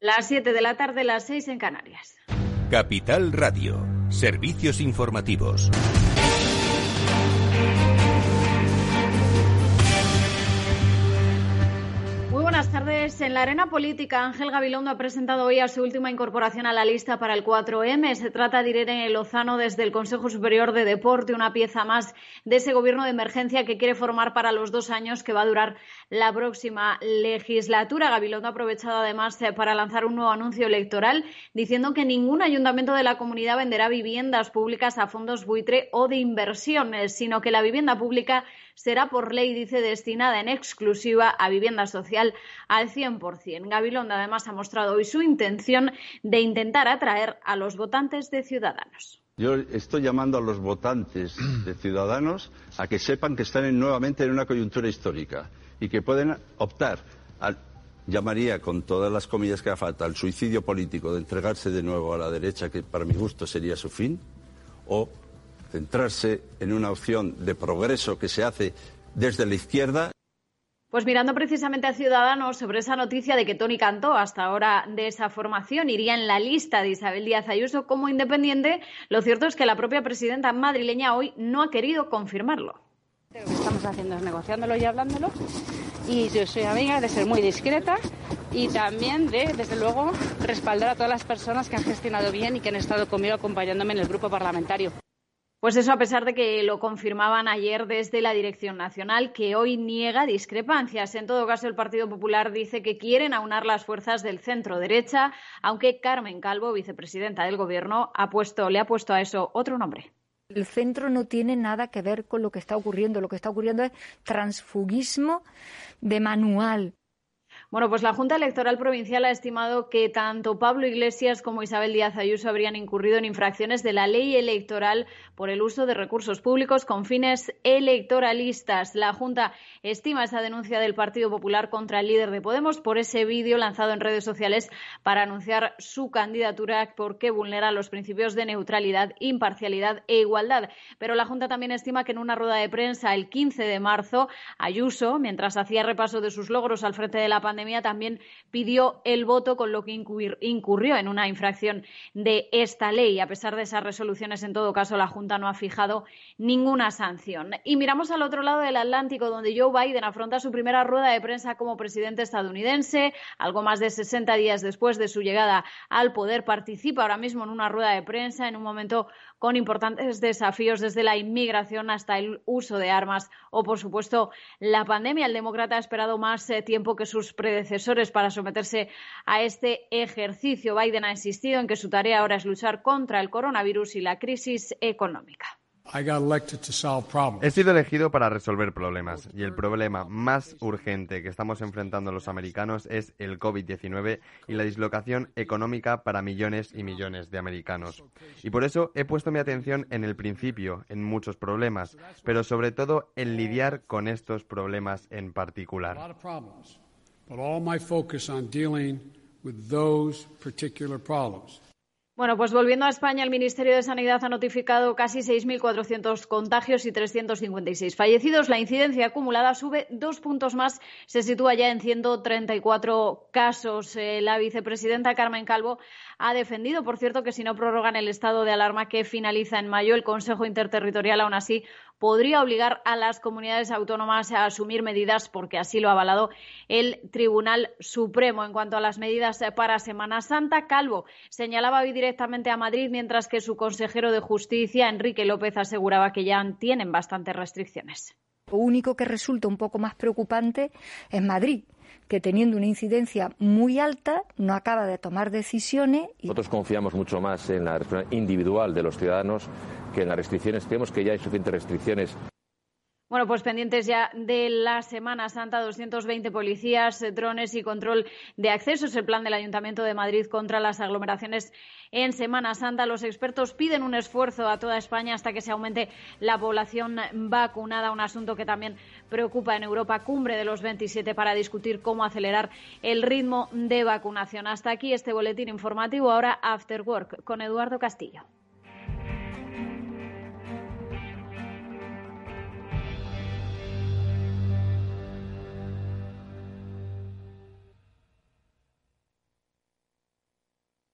Las 7 de la tarde, las 6 en Canarias. Capital Radio, servicios informativos. Tardes. En la arena política, Ángel Gabilondo ha presentado hoy a su última incorporación a la lista para el 4M. Se trata de Irene Lozano desde el Consejo Superior de Deporte, una pieza más de ese gobierno de emergencia que quiere formar para los dos años que va a durar la próxima legislatura. Gabilondo ha aprovechado además eh, para lanzar un nuevo anuncio electoral diciendo que ningún ayuntamiento de la comunidad venderá viviendas públicas a fondos buitre o de inversiones, sino que la vivienda pública será por ley, dice, destinada en exclusiva a vivienda social al 100%. Gabilondo además ha mostrado hoy su intención de intentar atraer a los votantes de Ciudadanos. Yo estoy llamando a los votantes de Ciudadanos a que sepan que están nuevamente en una coyuntura histórica y que pueden optar al llamaría con todas las comillas que haga falta al suicidio político de entregarse de nuevo a la derecha, que para mi gusto sería su fin, o centrarse en una opción de progreso que se hace desde la izquierda. Pues mirando precisamente a Ciudadanos sobre esa noticia de que Tony Cantó, hasta ahora de esa formación, iría en la lista de Isabel Díaz Ayuso como independiente, lo cierto es que la propia presidenta madrileña hoy no ha querido confirmarlo. Lo que estamos haciendo es negociándolo y hablándolo. Y yo soy amiga de ser muy discreta y también de, desde luego, respaldar a todas las personas que han gestionado bien y que han estado conmigo acompañándome en el grupo parlamentario. Pues eso a pesar de que lo confirmaban ayer desde la Dirección Nacional, que hoy niega discrepancias. En todo caso, el Partido Popular dice que quieren aunar las fuerzas del centro derecha, aunque Carmen Calvo, vicepresidenta del Gobierno, ha puesto, le ha puesto a eso otro nombre. El centro no tiene nada que ver con lo que está ocurriendo. Lo que está ocurriendo es transfugismo de manual. Bueno, pues la Junta Electoral Provincial ha estimado que tanto Pablo Iglesias como Isabel Díaz Ayuso habrían incurrido en infracciones de la ley electoral por el uso de recursos públicos con fines electoralistas. La Junta estima esa denuncia del Partido Popular contra el líder de Podemos por ese vídeo lanzado en redes sociales para anunciar su candidatura porque vulnera los principios de neutralidad, imparcialidad e igualdad. Pero la Junta también estima que en una rueda de prensa el 15 de marzo, Ayuso, mientras hacía repaso de sus logros al frente de la pandemia, también pidió el voto, con lo que incurrió en una infracción de esta ley. A pesar de esas resoluciones, en todo caso, la Junta no ha fijado ninguna sanción. Y miramos al otro lado del Atlántico, donde Joe Biden afronta su primera rueda de prensa como presidente estadounidense. Algo más de 60 días después de su llegada al poder, participa ahora mismo en una rueda de prensa en un momento con importantes desafíos desde la inmigración hasta el uso de armas o, por supuesto, la pandemia. El demócrata ha esperado más eh, tiempo que sus predecesores para someterse a este ejercicio. Biden ha insistido en que su tarea ahora es luchar contra el coronavirus y la crisis económica. He sido elegido para resolver problemas y el problema más urgente que estamos enfrentando los americanos es el COVID-19 y la dislocación económica para millones y millones de americanos. Y por eso he puesto mi atención en el principio, en muchos problemas, pero sobre todo en lidiar con estos problemas en particular. Bueno, pues volviendo a España, el Ministerio de Sanidad ha notificado casi 6.400 contagios y 356 fallecidos. La incidencia acumulada sube dos puntos más, se sitúa ya en 134 casos. Eh, la vicepresidenta Carmen Calvo ha defendido, por cierto, que si no prorrogan el estado de alarma que finaliza en mayo, el Consejo Interterritorial aún así podría obligar a las comunidades autónomas a asumir medidas porque así lo ha avalado el Tribunal Supremo. En cuanto a las medidas para Semana Santa, Calvo señalaba hoy directamente a Madrid, mientras que su consejero de Justicia, Enrique López, aseguraba que ya tienen bastantes restricciones. Lo único que resulta un poco más preocupante es Madrid, que teniendo una incidencia muy alta no acaba de tomar decisiones. Nosotros confiamos mucho más en la responsabilidad individual de los ciudadanos que en las restricciones. Creemos que ya hay suficientes restricciones bueno, pues pendientes ya de la Semana Santa, 220 policías, drones y control de accesos. El plan del Ayuntamiento de Madrid contra las aglomeraciones en Semana Santa. Los expertos piden un esfuerzo a toda España hasta que se aumente la población vacunada, un asunto que también preocupa en Europa, cumbre de los 27 para discutir cómo acelerar el ritmo de vacunación. Hasta aquí este boletín informativo. Ahora After Work con Eduardo Castillo.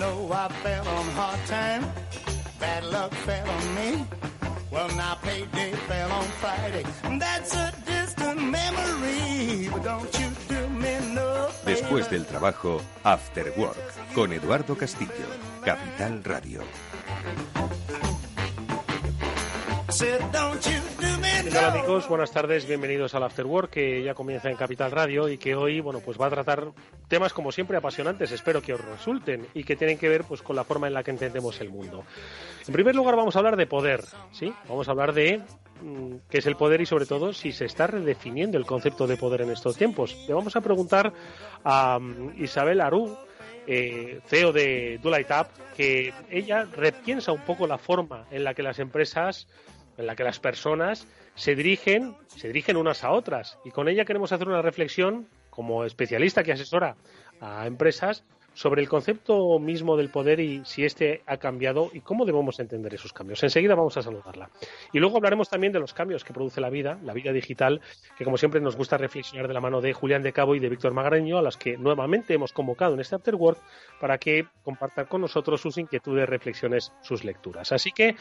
Know I fell on hard time. Bad luck fell on me. Well, now payday fell on Friday. That's a distant memory. But don't you do me no Después del trabajo, After Work, con Eduardo Castillo, Capital Radio. Said, don't you ¿Qué tal amigos? Buenas tardes, bienvenidos al After Work que ya comienza en Capital Radio y que hoy, bueno, pues va a tratar temas como siempre apasionantes, espero que os resulten y que tienen que ver pues con la forma en la que entendemos el mundo. En primer lugar vamos a hablar de poder, ¿sí? Vamos a hablar de mm, qué es el poder y sobre todo si se está redefiniendo el concepto de poder en estos tiempos. Le vamos a preguntar a mm, Isabel Aru, eh, CEO de Dulitap, que ella repiensa un poco la forma en la que las empresas, en la que las personas se dirigen, se dirigen unas a otras. Y con ella queremos hacer una reflexión como especialista que asesora a empresas sobre el concepto mismo del poder y si éste ha cambiado y cómo debemos entender esos cambios. Enseguida vamos a saludarla. Y luego hablaremos también de los cambios que produce la vida, la vida digital, que como siempre nos gusta reflexionar de la mano de Julián de Cabo y de Víctor Magareño, a los que nuevamente hemos convocado en este After Work para que compartan con nosotros sus inquietudes, reflexiones, sus lecturas. Así que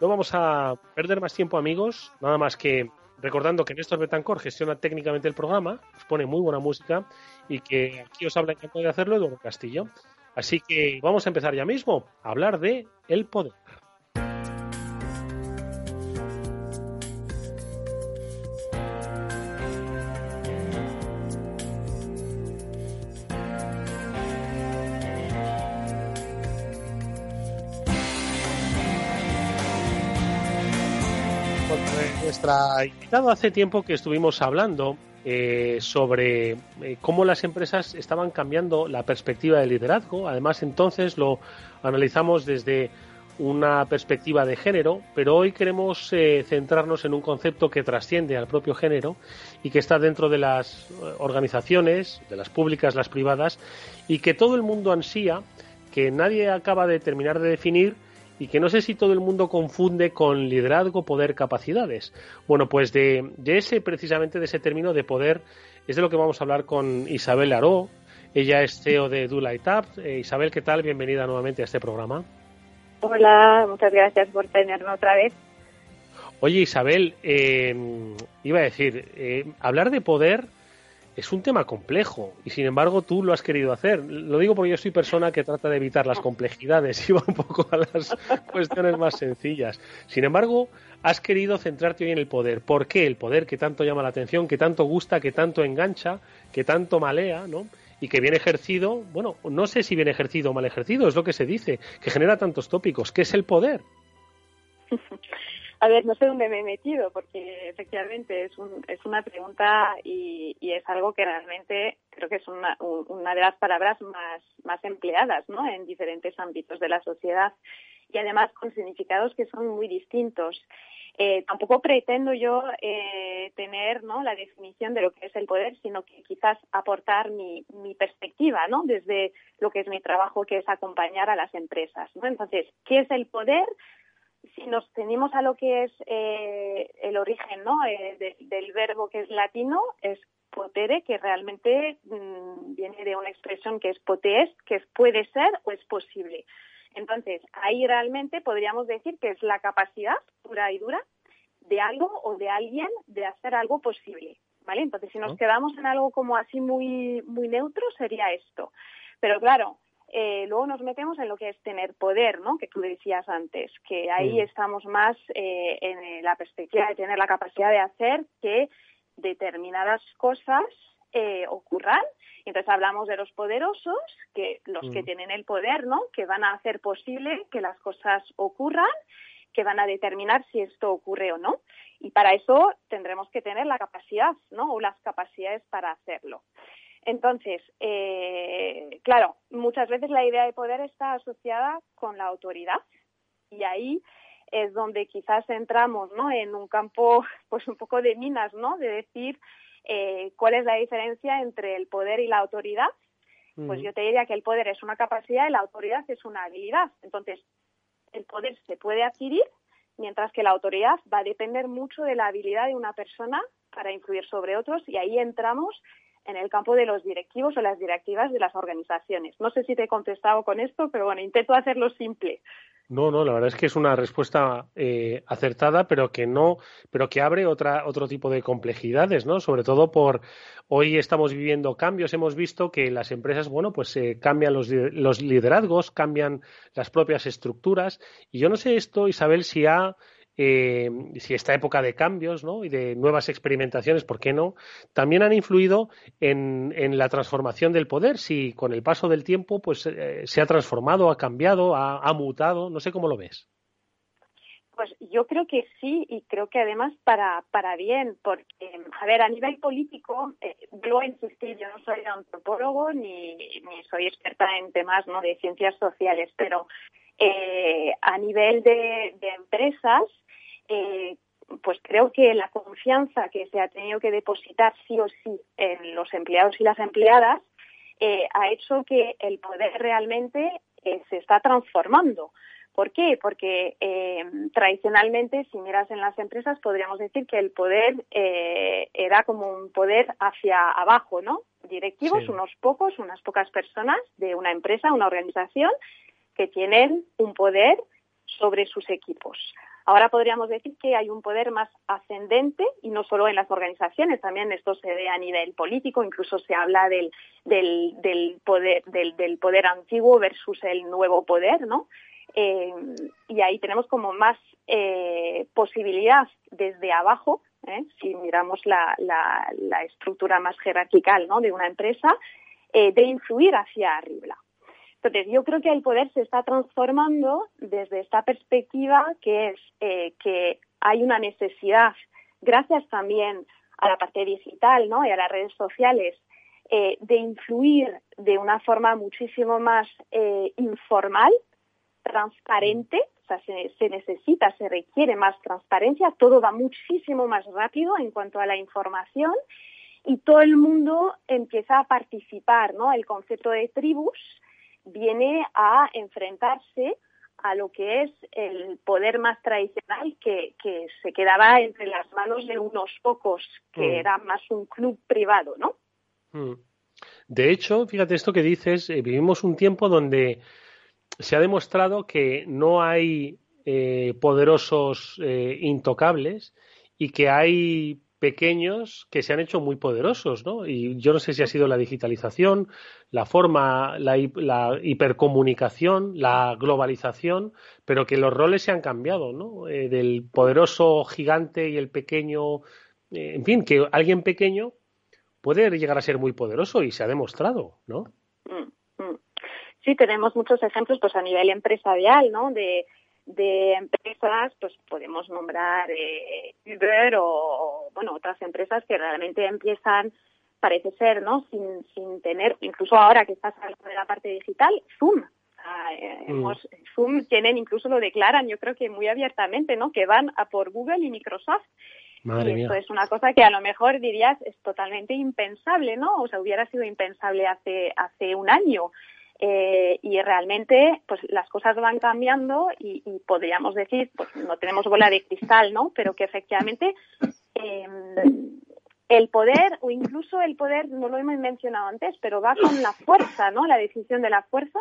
no vamos a perder más tiempo, amigos, nada más que recordando que Néstor Betancor gestiona técnicamente el programa, os pone muy buena música y que aquí os habla encantado de hacerlo Eduardo Castillo. Así que vamos a empezar ya mismo a hablar de el poder. Nuestra hace tiempo que estuvimos hablando eh, sobre eh, cómo las empresas estaban cambiando la perspectiva de liderazgo. Además, entonces lo analizamos desde una perspectiva de género, pero hoy queremos eh, centrarnos en un concepto que trasciende al propio género y que está dentro de las organizaciones, de las públicas, las privadas, y que todo el mundo ansía, que nadie acaba de terminar de definir y que no sé si todo el mundo confunde con liderazgo, poder, capacidades. Bueno, pues de, ese, precisamente de ese término de poder, es de lo que vamos a hablar con Isabel Aró. Ella es CEO de Dula eh, Isabel, ¿qué tal? Bienvenida nuevamente a este programa. Hola, muchas gracias por tenerme otra vez. Oye, Isabel, eh, iba a decir, eh, hablar de poder es un tema complejo y sin embargo tú lo has querido hacer. Lo digo porque yo soy persona que trata de evitar las complejidades y va un poco a las cuestiones más sencillas. Sin embargo, has querido centrarte hoy en el poder. ¿Por qué el poder que tanto llama la atención, que tanto gusta, que tanto engancha, que tanto malea, ¿no? Y que viene ejercido, bueno, no sé si viene ejercido o mal ejercido, es lo que se dice, que genera tantos tópicos. ¿Qué es el poder? A ver, no sé dónde me he metido, porque efectivamente es, un, es una pregunta y, es algo que realmente creo que es una, de las palabras más, empleadas ¿no? en diferentes ámbitos de la sociedad y además con significados que son muy distintos. Eh, tampoco pretendo yo eh, tener ¿no? la definición de lo que es el poder, sino que quizás aportar mi, perspectiva ¿no? desde lo que es mi trabajo, que es acompañar a las empresas. Entonces, ¿qué es el poder? Si nos tenemos a lo que es eh, el origen ¿no? Eh, del verbo que es latino, es potere, que realmente mm, viene de una expresión que es potes, que es puede ser o es posible. Entonces, ahí realmente podríamos decir que es la capacidad pura y dura de algo o de alguien de hacer algo posible. ¿Vale? Entonces, si nos quedamos en algo como así muy, muy neutro, sería esto. Pero claro, eh, luego nos metemos en lo que es tener poder, ¿no? Que tú decías antes, que ahí mm. estamos más eh, en la perspectiva de tener la capacidad de hacer que determinadas cosas eh, ocurran. Entonces hablamos de los poderosos, que los que mm. tienen el poder, ¿no? Que van a hacer posible que las cosas ocurran, que van a determinar si esto ocurre o no. y para eso tendremos que tener la capacidad, ¿no? O las capacidades para hacerlo. Entonces, eh, claro, muchas veces la idea de poder está asociada con la autoridad y ahí es donde quizás entramos, ¿no? En un campo, pues un poco de minas, ¿no? De decir eh, cuál es la diferencia entre el poder y la autoridad. Pues yo te diría que el poder es una capacidad y la autoridad es una habilidad. Entonces, el poder se puede adquirir, mientras que la autoridad va a depender mucho de la habilidad de una persona para influir sobre otros y ahí entramos en el campo de los directivos o las directivas de las organizaciones. No sé si te he contestado con esto, pero bueno, intento hacerlo simple. No, no, la verdad es que es una respuesta eh, acertada, pero que no, pero que abre otra, otro tipo de complejidades, ¿no? Sobre todo por hoy estamos viviendo cambios, hemos visto que las empresas, bueno, pues eh, cambian los, los liderazgos, cambian las propias estructuras, y yo no sé esto, Isabel, si ha eh, si esta época de cambios ¿no? y de nuevas experimentaciones, ¿por qué no? También han influido en, la transformación del poder, si con el paso del tiempo pues, eh, se ha transformado, ha cambiado, ha, mutado, no sé cómo lo ves. Pues yo creo que sí y creo que además para, para bien, porque, a ver, a nivel político, eh, a insistir, yo no soy antropólogo ni, ni soy experta en temas ¿no? de ciencias sociales, pero eh, a nivel de empresas, eh, pues creo que la confianza que se ha tenido que depositar sí o sí en los empleados y las empleadas eh, ha hecho que el poder realmente eh, se está transformando. ¿Por qué? Porque tradicionalmente, si miras en las empresas, podríamos decir que el poder era como un poder hacia abajo, ¿no? Directivos, unos pocos, unas pocas personas de una empresa, una organización, que tienen un poder sobre sus equipos. Ahora podríamos decir que hay un poder más ascendente y no solo en las organizaciones, también esto se ve a nivel político, incluso se habla del, del, poder, del, poder antiguo versus el nuevo poder, ¿no? Eh, y ahí tenemos como más eh, posibilidad desde abajo, ¿eh? si miramos la, la, estructura más jerarquical ¿no? de una empresa, de influir hacia arriba. Entonces, yo creo que el poder se está transformando desde esta perspectiva que es eh, que hay una necesidad, gracias también a la parte digital ¿no? y a las redes sociales, eh, de influir de una forma muchísimo más eh, informal, transparente, o sea, se, se, necesita, se requiere más transparencia, todo va muchísimo más rápido en cuanto a la información y todo el mundo empieza a participar, ¿no? El concepto de tribus viene a enfrentarse a lo que es el poder más tradicional que, se quedaba entre las manos de unos pocos, que mm. era más un club privado, ¿no? Mm. De hecho, fíjate esto que dices, eh, vivimos un tiempo donde se ha demostrado que no hay eh, poderosos eh, intocables y que hay pequeños que se han hecho muy poderosos, ¿no? Y yo no sé si ha sido la digitalización, la forma, la, hipercomunicación, la globalización, pero que los roles se han cambiado, ¿no? Eh, del poderoso gigante y el pequeño, eh, en fin, que alguien pequeño puede llegar a ser muy poderoso y se ha demostrado, ¿no? Mm, mm. Sí, tenemos muchos ejemplos, pues a nivel empresarial, ¿no? De de empresas, pues podemos nombrar eh, Uber o, bueno, otras empresas que realmente empiezan, parece ser, ¿no? Sin, sin tener, incluso ahora que estás hablando de la parte digital, Zoom. Eh, mm. Zoom tienen, incluso lo declaran, yo creo que muy abiertamente, ¿no? Que van a por Google y Microsoft. y esto es una cosa que a lo mejor dirías es totalmente impensable, ¿no? O sea, hubiera sido impensable hace, hace un año. Eh, y realmente pues las cosas van cambiando y, podríamos decir pues no tenemos bola de cristal no pero que efectivamente em, el poder o incluso el poder no lo hemos mencionado antes pero va con la fuerza no la decisión de la fuerza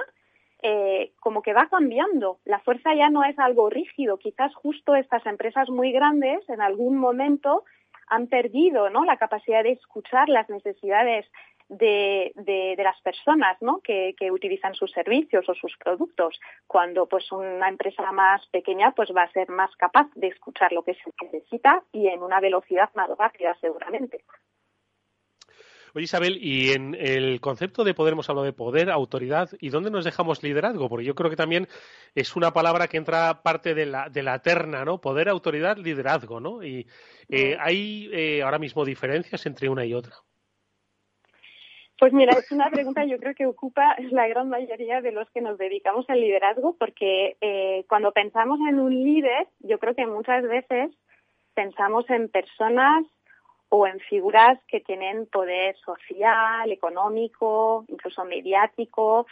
eh, como que va cambiando. La fuerza ya no es algo rígido. Quizás justo estas empresas muy grandes en algún momento han perdido ¿no? la capacidad de escuchar las necesidades de, de, las personas ¿no? que, que, utilizan sus servicios o sus productos, cuando pues una empresa más pequeña pues va a ser más capaz de escuchar lo que se necesita y en una velocidad más rápida seguramente. Oye, Isabel, y en el concepto de poder hemos hablado de poder, autoridad, ¿y dónde nos dejamos liderazgo? Porque yo creo que también es una palabra que entra parte de la, de la terna, ¿no? Poder, autoridad, liderazgo, ¿no? Y eh, hay eh, ahora mismo diferencias entre una y otra. Pues mira, es una pregunta yo creo que ocupa la gran mayoría de los que nos dedicamos al liderazgo, porque eh, cuando pensamos en un líder, yo creo que muchas veces pensamos en personas o en figuras que tienen poder social, económico, incluso mediático,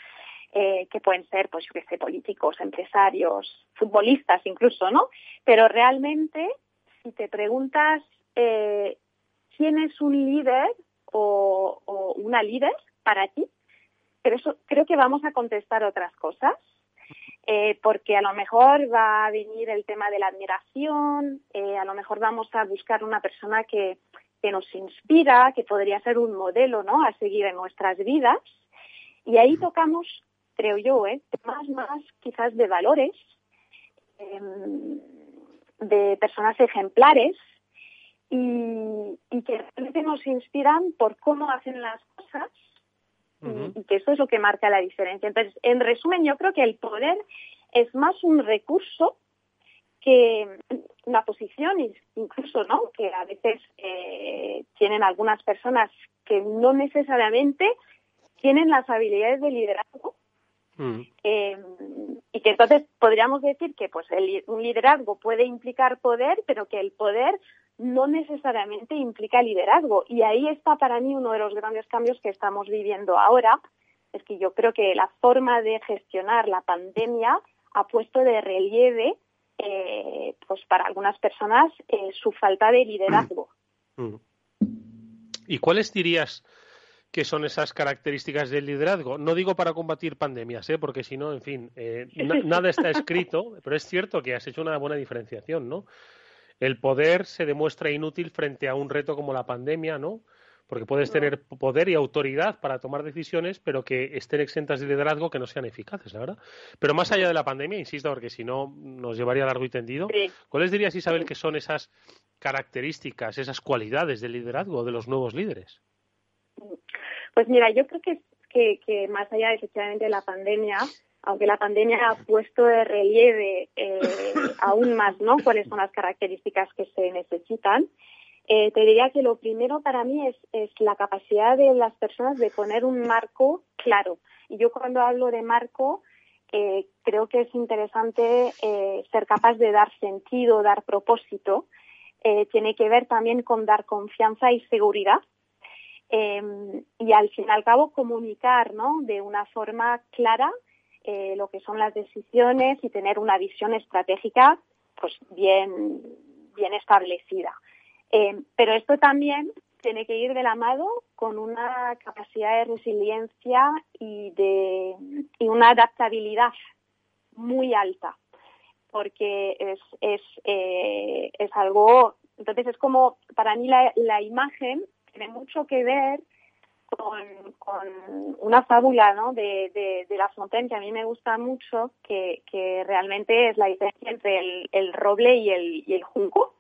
eh, que pueden ser, pues yo qué sé, políticos, empresarios, futbolistas incluso, ¿no? Pero realmente, si te preguntas eh, quién es un líder, o, una líder para ti, pero eso creo que vamos a contestar otras cosas. Eh, porque a lo mejor va a venir el tema de la admiración, eh, a lo mejor vamos a buscar una persona que, que, nos inspira, que podría ser un modelo ¿no? a seguir en nuestras vidas. Y ahí tocamos, creo yo, ¿eh? temas más quizás de valores, em, de personas ejemplares, y, que realmente nos inspiran por cómo hacen las cosas y, que eso es lo que marca la diferencia. Entonces, en resumen, yo creo que el poder es más un recurso que una posición incluso, ¿no? Que a veces eh, tienen algunas personas que no necesariamente tienen las habilidades de liderazgo mm. eh, y que entonces podríamos decir que pues un liderazgo puede implicar poder, pero que el poder no necesariamente implica liderazgo. Y ahí está para mí uno de los grandes cambios que estamos viviendo ahora. Es que yo creo que la forma de gestionar la pandemia ha puesto de relieve, eh, pues para algunas personas, eh, su falta de liderazgo. Mm. ¿Y cuáles dirías que son esas características del liderazgo? No digo para combatir pandemias, ¿eh? porque si no, en fin, eh, nada está escrito, pero es cierto que has hecho una buena diferenciación, ¿no? el poder se demuestra inútil frente a un reto como la pandemia, ¿no? Porque puedes tener poder y autoridad para tomar decisiones, pero que estén exentas de liderazgo que no sean eficaces, la verdad. Pero más allá de la pandemia, insisto, porque si no nos llevaría largo y tendido, ¿cuáles dirías, Isabel, que son esas características, esas cualidades del liderazgo de los nuevos líderes? Pues mira, yo creo que, que, que más allá efectivamente de la pandemia, aunque la pandemia ha puesto de relieve eh, aún más ¿no? cuáles son las características que se necesitan, eh, te diría que lo primero para mí es, es, la capacidad de las personas de poner un marco claro. Y yo cuando hablo de marco, eh, creo que es interesante ser capaz de dar sentido, dar propósito. tiene que ver también con dar confianza y seguridad. Y al fin y al cabo comunicar ¿no? de una forma clara eh, lo que son las decisiones y tener una visión estratégica pues bien, bien establecida. Eh, pero esto también tiene que ir de la mano con una capacidad de resiliencia y de y una adaptabilidad muy alta porque es es, eh, es algo entonces es como para mí la, la imagen tiene mucho que ver con, una fábula ¿no? de, de, La Fontaine que a mí me gusta mucho, que, que realmente es la diferencia entre el, roble y el, y el junco.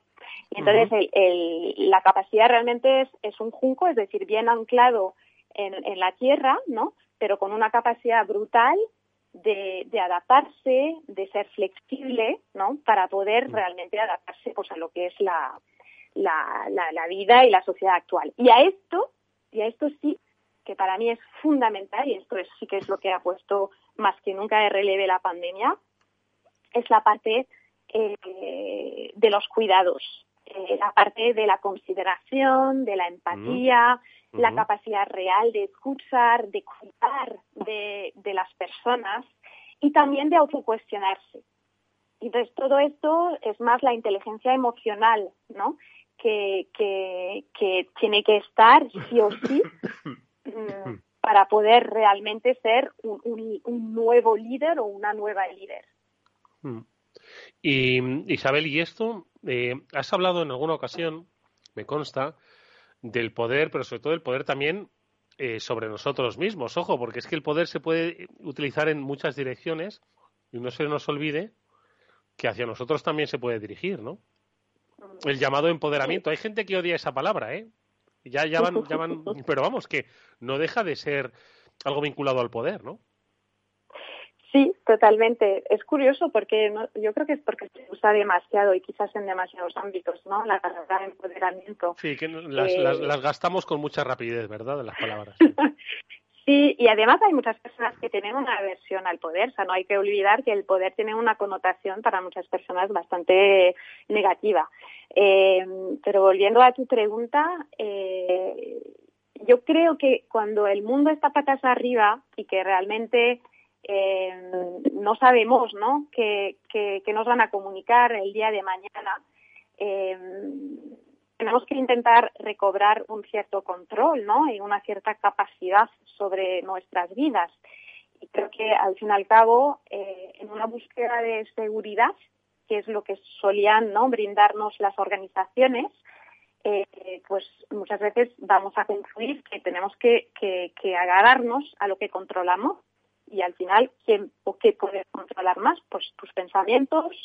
Y entonces el, la capacidad realmente es, es un junco, es decir, bien anclado en, en la tierra, ¿no? pero con una capacidad brutal de, de, adaptarse, de ser flexible, ¿no? Para poder realmente adaptarse pues, a lo que es la, la, la, la, vida y la sociedad actual. Y a esto y a esto sí, que para mí es fundamental, y esto es, sí que es lo que ha puesto más que nunca de relieve la pandemia, es la parte eh, de los cuidados, eh, la parte de la consideración, de la empatía, la capacidad real de escuchar, de cuidar de, de las personas y también de autocuestionarse. Entonces, todo esto es más la inteligencia emocional, ¿no? Que, que, tiene que estar sí o sí mm, para poder realmente ser un, un, nuevo líder o una nueva líder. Mm. Y Isabel, y esto, eh, has hablado en alguna ocasión, me consta, del poder, pero sobre todo el poder también eh, sobre nosotros mismos. Ojo, porque es que el poder se puede utilizar en muchas direcciones y no se nos olvide que hacia nosotros también se puede dirigir, ¿no? El llamado empoderamiento. Hay gente que odia esa palabra, ¿eh? Ya, ya van, ya van, pero vamos, que no deja de ser algo vinculado al poder, ¿no? Sí, totalmente. Es curioso porque yo creo que es porque se usa demasiado y quizás en demasiados ámbitos, ¿no? La palabra empoderamiento. Sí, que las, eh, las, gastamos con mucha rapidez, ¿verdad? Las palabras. sí, y además hay muchas personas que tienen una aversión al poder. O sea, no hay que olvidar que el poder tiene una connotación para muchas personas bastante negativa. Eh, pero volviendo a tu pregunta, eh, yo creo que cuando el mundo está patas arriba y que realmente eh, no sabemos ¿no? Que, nos van a comunicar el día de mañana. Eh, tenemos que intentar recobrar un cierto control ¿no? y una cierta capacidad sobre nuestras vidas. Y creo que al fin y al cabo, eh, en una búsqueda de seguridad, que es lo que solían ¿no? brindarnos las organizaciones, pues muchas veces vamos a concluir que tenemos que, que agarrarnos a lo que controlamos y al final, ¿quién o qué puedes controlar más? Pues tus pensamientos,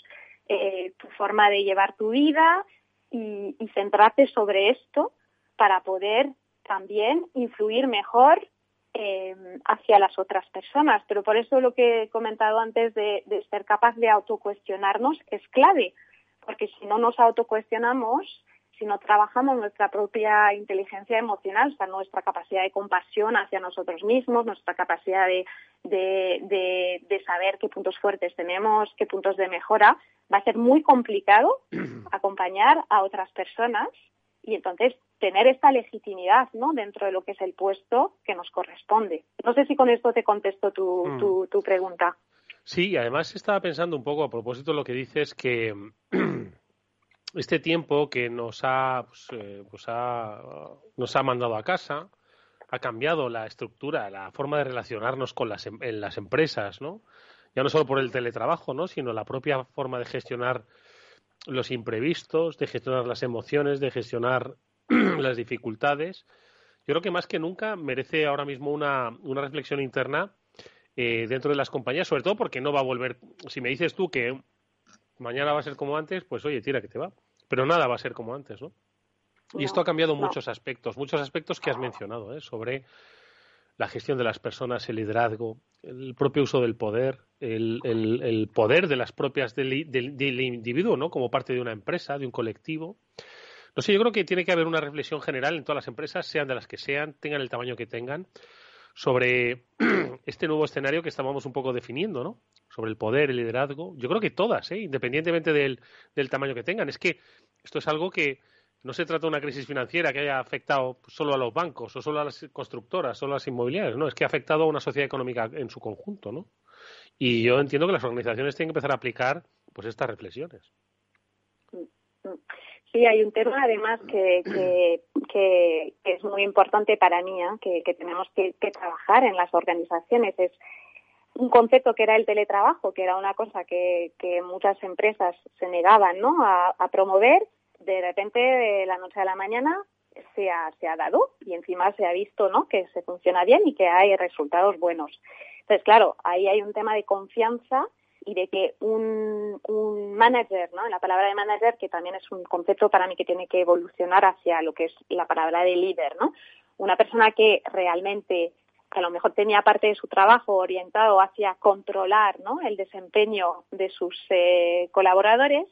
eh, tu forma de llevar tu vida y, centrarte sobre esto para poder también influir mejor eh, hacia las otras personas. Pero por eso lo que he comentado antes de, de ser capaz de autocuestionarnos es clave, porque si no nos autocuestionamos, si no trabajamos nuestra propia inteligencia emocional, o sea, nuestra capacidad de compasión hacia nosotros mismos, nuestra capacidad de, de, saber qué puntos fuertes tenemos, qué puntos de mejora, va a ser muy complicado acompañar a otras personas y entonces tener esta legitimidad ¿no? dentro de lo que es el puesto que nos corresponde. No sé si con esto te contesto tu, mm. tu, tu pregunta. Sí, además estaba pensando un poco a propósito de lo que dices que este tiempo que nos ha, pues, eh, pues nos ha mandado a casa ha cambiado la estructura, la forma de relacionarnos con las, em, en las empresas, ¿no? Ya no solo por el teletrabajo, ¿no? Sino la propia forma de gestionar los imprevistos, de gestionar las emociones, de gestionar las dificultades. Yo creo que más que nunca merece ahora mismo una, una reflexión interna eh, dentro de las compañías, sobre todo porque no va a volver. Si me dices tú que mañana va a ser como antes, pues oye, tira que te va. Pero nada va a ser como antes, ¿no? Y esto ha cambiado muchos aspectos, muchos aspectos que has mencionado, ¿eh? sobre la gestión de las personas, el liderazgo, el propio uso del poder, el, el, poder de las propias del, del, individuo, ¿no? Como parte de una empresa, de un colectivo. No sé, yo creo que tiene que haber una reflexión general en todas las empresas, sean de las que sean, tengan el tamaño que tengan, sobre este nuevo escenario que estábamos un poco definiendo, ¿no? Sobre el poder, el liderazgo. Yo creo que todas, ¿eh? independientemente del, del tamaño que tengan. Es que esto es algo que no se trata de una crisis financiera que haya afectado solo a los bancos o solo a las constructoras, solo a las inmobiliarias, no, es que ha afectado a una sociedad económica en su conjunto, ¿no? Y yo entiendo que las organizaciones tienen que empezar a aplicar pues estas reflexiones. Sí, hay un tema además que, que, es muy importante para mí, ¿eh? que, tenemos que, trabajar en las organizaciones. Es un concepto que era el teletrabajo, que era una cosa que, muchas empresas se negaban ¿no? a promover de repente de la noche a la mañana se ha, se ha dado y encima se ha visto ¿no? que se funciona bien y que hay resultados buenos. Entonces, claro, ahí hay un tema de confianza y de que un, un manager, ¿no? La palabra de manager, que también es un concepto para mí que tiene que evolucionar hacia lo que es la palabra de líder, ¿no? Una persona que realmente a lo mejor tenía parte de su trabajo orientado hacia controlar ¿no? el desempeño de sus eh, colaboradores,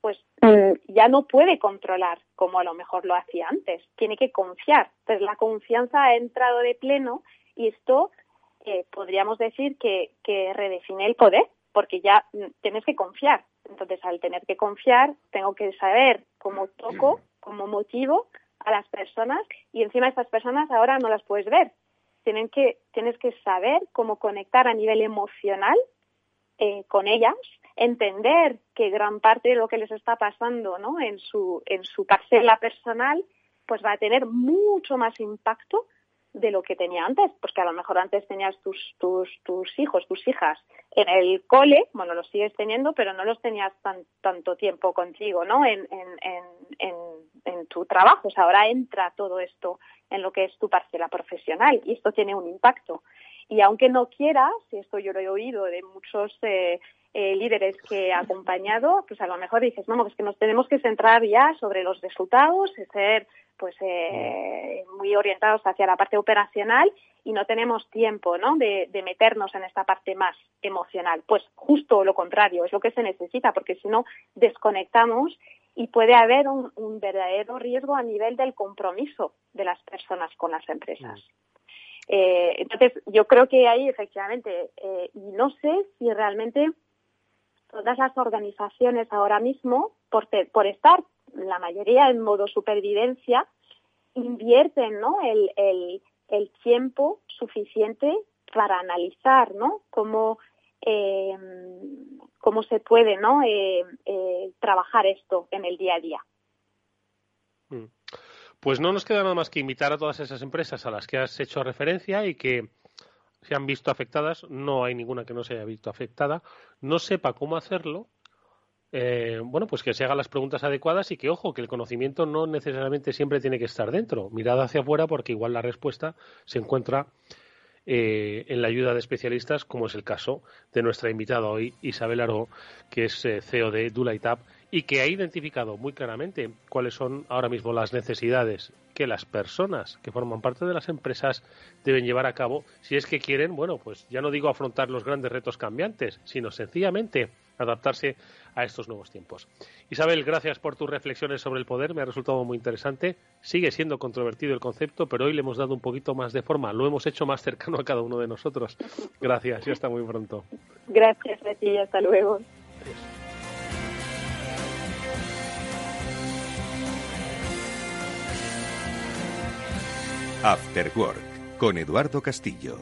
pues mm, ya no puede controlar como a lo mejor lo hacía antes, tiene que confiar. Entonces la confianza ha entrado de pleno y esto eh, podríamos decir que, que redefine el poder, porque ya mm, tienes que confiar. Entonces al tener que confiar tengo que saber cómo toco, cómo motivo a las personas y encima estas personas ahora no las puedes ver. Tienen que, tienes que saber cómo conectar a nivel emocional eh, con ellas entender que gran parte de lo que les está pasando ¿no? en, su, en su parcela personal pues va a tener mucho más impacto de lo que tenía antes, porque a lo mejor antes tenías tus, tus, tus hijos, tus hijas en el cole, bueno, los sigues teniendo, pero no los tenías tan, tanto tiempo contigo, ¿no? En, en, en, en, tu trabajo. Ahora entra todo esto en lo que es tu parcela profesional y esto tiene un impacto. Y aunque no quieras, y esto yo lo he oído de muchos eh, eh, líderes que he acompañado, pues a lo mejor dices, vamos, es que nos tenemos que centrar ya sobre los resultados, ser pues eh, muy orientados hacia la parte operacional y no tenemos tiempo ¿no? De, de, meternos en esta parte más emocional. Pues justo lo contrario, es lo que se necesita, porque si no desconectamos y puede haber un, un verdadero riesgo a nivel del compromiso de las personas con las empresas. Eh, entonces, yo creo que ahí efectivamente, eh, y no sé si realmente todas las organizaciones ahora mismo, por, estar la mayoría en modo supervivencia, invierten el, tiempo suficiente para analizar cómo, eh, cómo se puede. Eh, eh, trabajar esto en el día a día. Mm. Pues no nos queda nada más que invitar a todas esas empresas a las que has hecho referencia y que se han visto afectadas, no hay ninguna que no se haya visto afectada, no sepa cómo hacerlo, eh, bueno, pues que se hagan las preguntas adecuadas y que, ojo, que el conocimiento no necesariamente siempre tiene que estar dentro. Mirad hacia afuera porque igual la respuesta se encuentra eh, en la ayuda de especialistas, como es el caso de nuestra invitada hoy, Isabel Aró, que es eh, CEO de Dulaitap y que ha identificado muy claramente cuáles son ahora mismo las necesidades que las personas que forman parte de las empresas deben llevar a cabo si es que quieren, bueno, pues ya no digo afrontar los grandes retos cambiantes, sino sencillamente adaptarse a estos nuevos tiempos. Isabel, gracias por tus reflexiones sobre el poder, me ha resultado muy interesante. Sigue siendo controvertido el concepto, pero hoy le hemos dado un poquito más de forma, lo hemos hecho más cercano a cada uno de nosotros. Gracias y hasta muy pronto. Gracias a ti, hasta luego. After Work con Eduardo Castillo.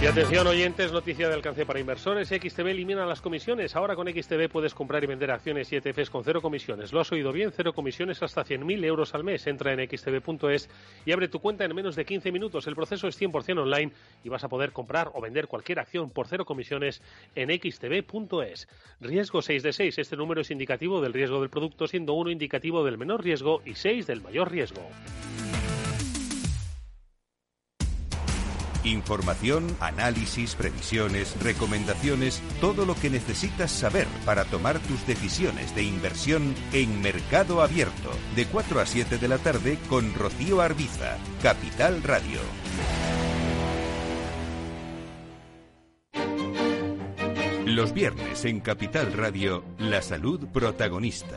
Y atención oyentes, noticia de alcance para inversores. XTB elimina las comisiones. Ahora con XTB puedes comprar y vender acciones y ETFs con cero comisiones. Lo has oído bien, cero comisiones hasta 100.000 euros al mes. Entra en xtb.es y abre tu cuenta en menos de 15 minutos. El proceso es 100% online y vas a poder comprar o vender cualquier acción por cero comisiones en xtb.es. Riesgo 6 de 6. Este número es indicativo del riesgo del producto, siendo uno indicativo del menor riesgo y 6 del mayor riesgo. Información, análisis, previsiones, recomendaciones, todo lo que necesitas saber para tomar tus decisiones de inversión en Mercado Abierto, de 4 a 7 de la tarde con Rocío Arbiza, Capital Radio. Los viernes en Capital Radio, la salud protagonista.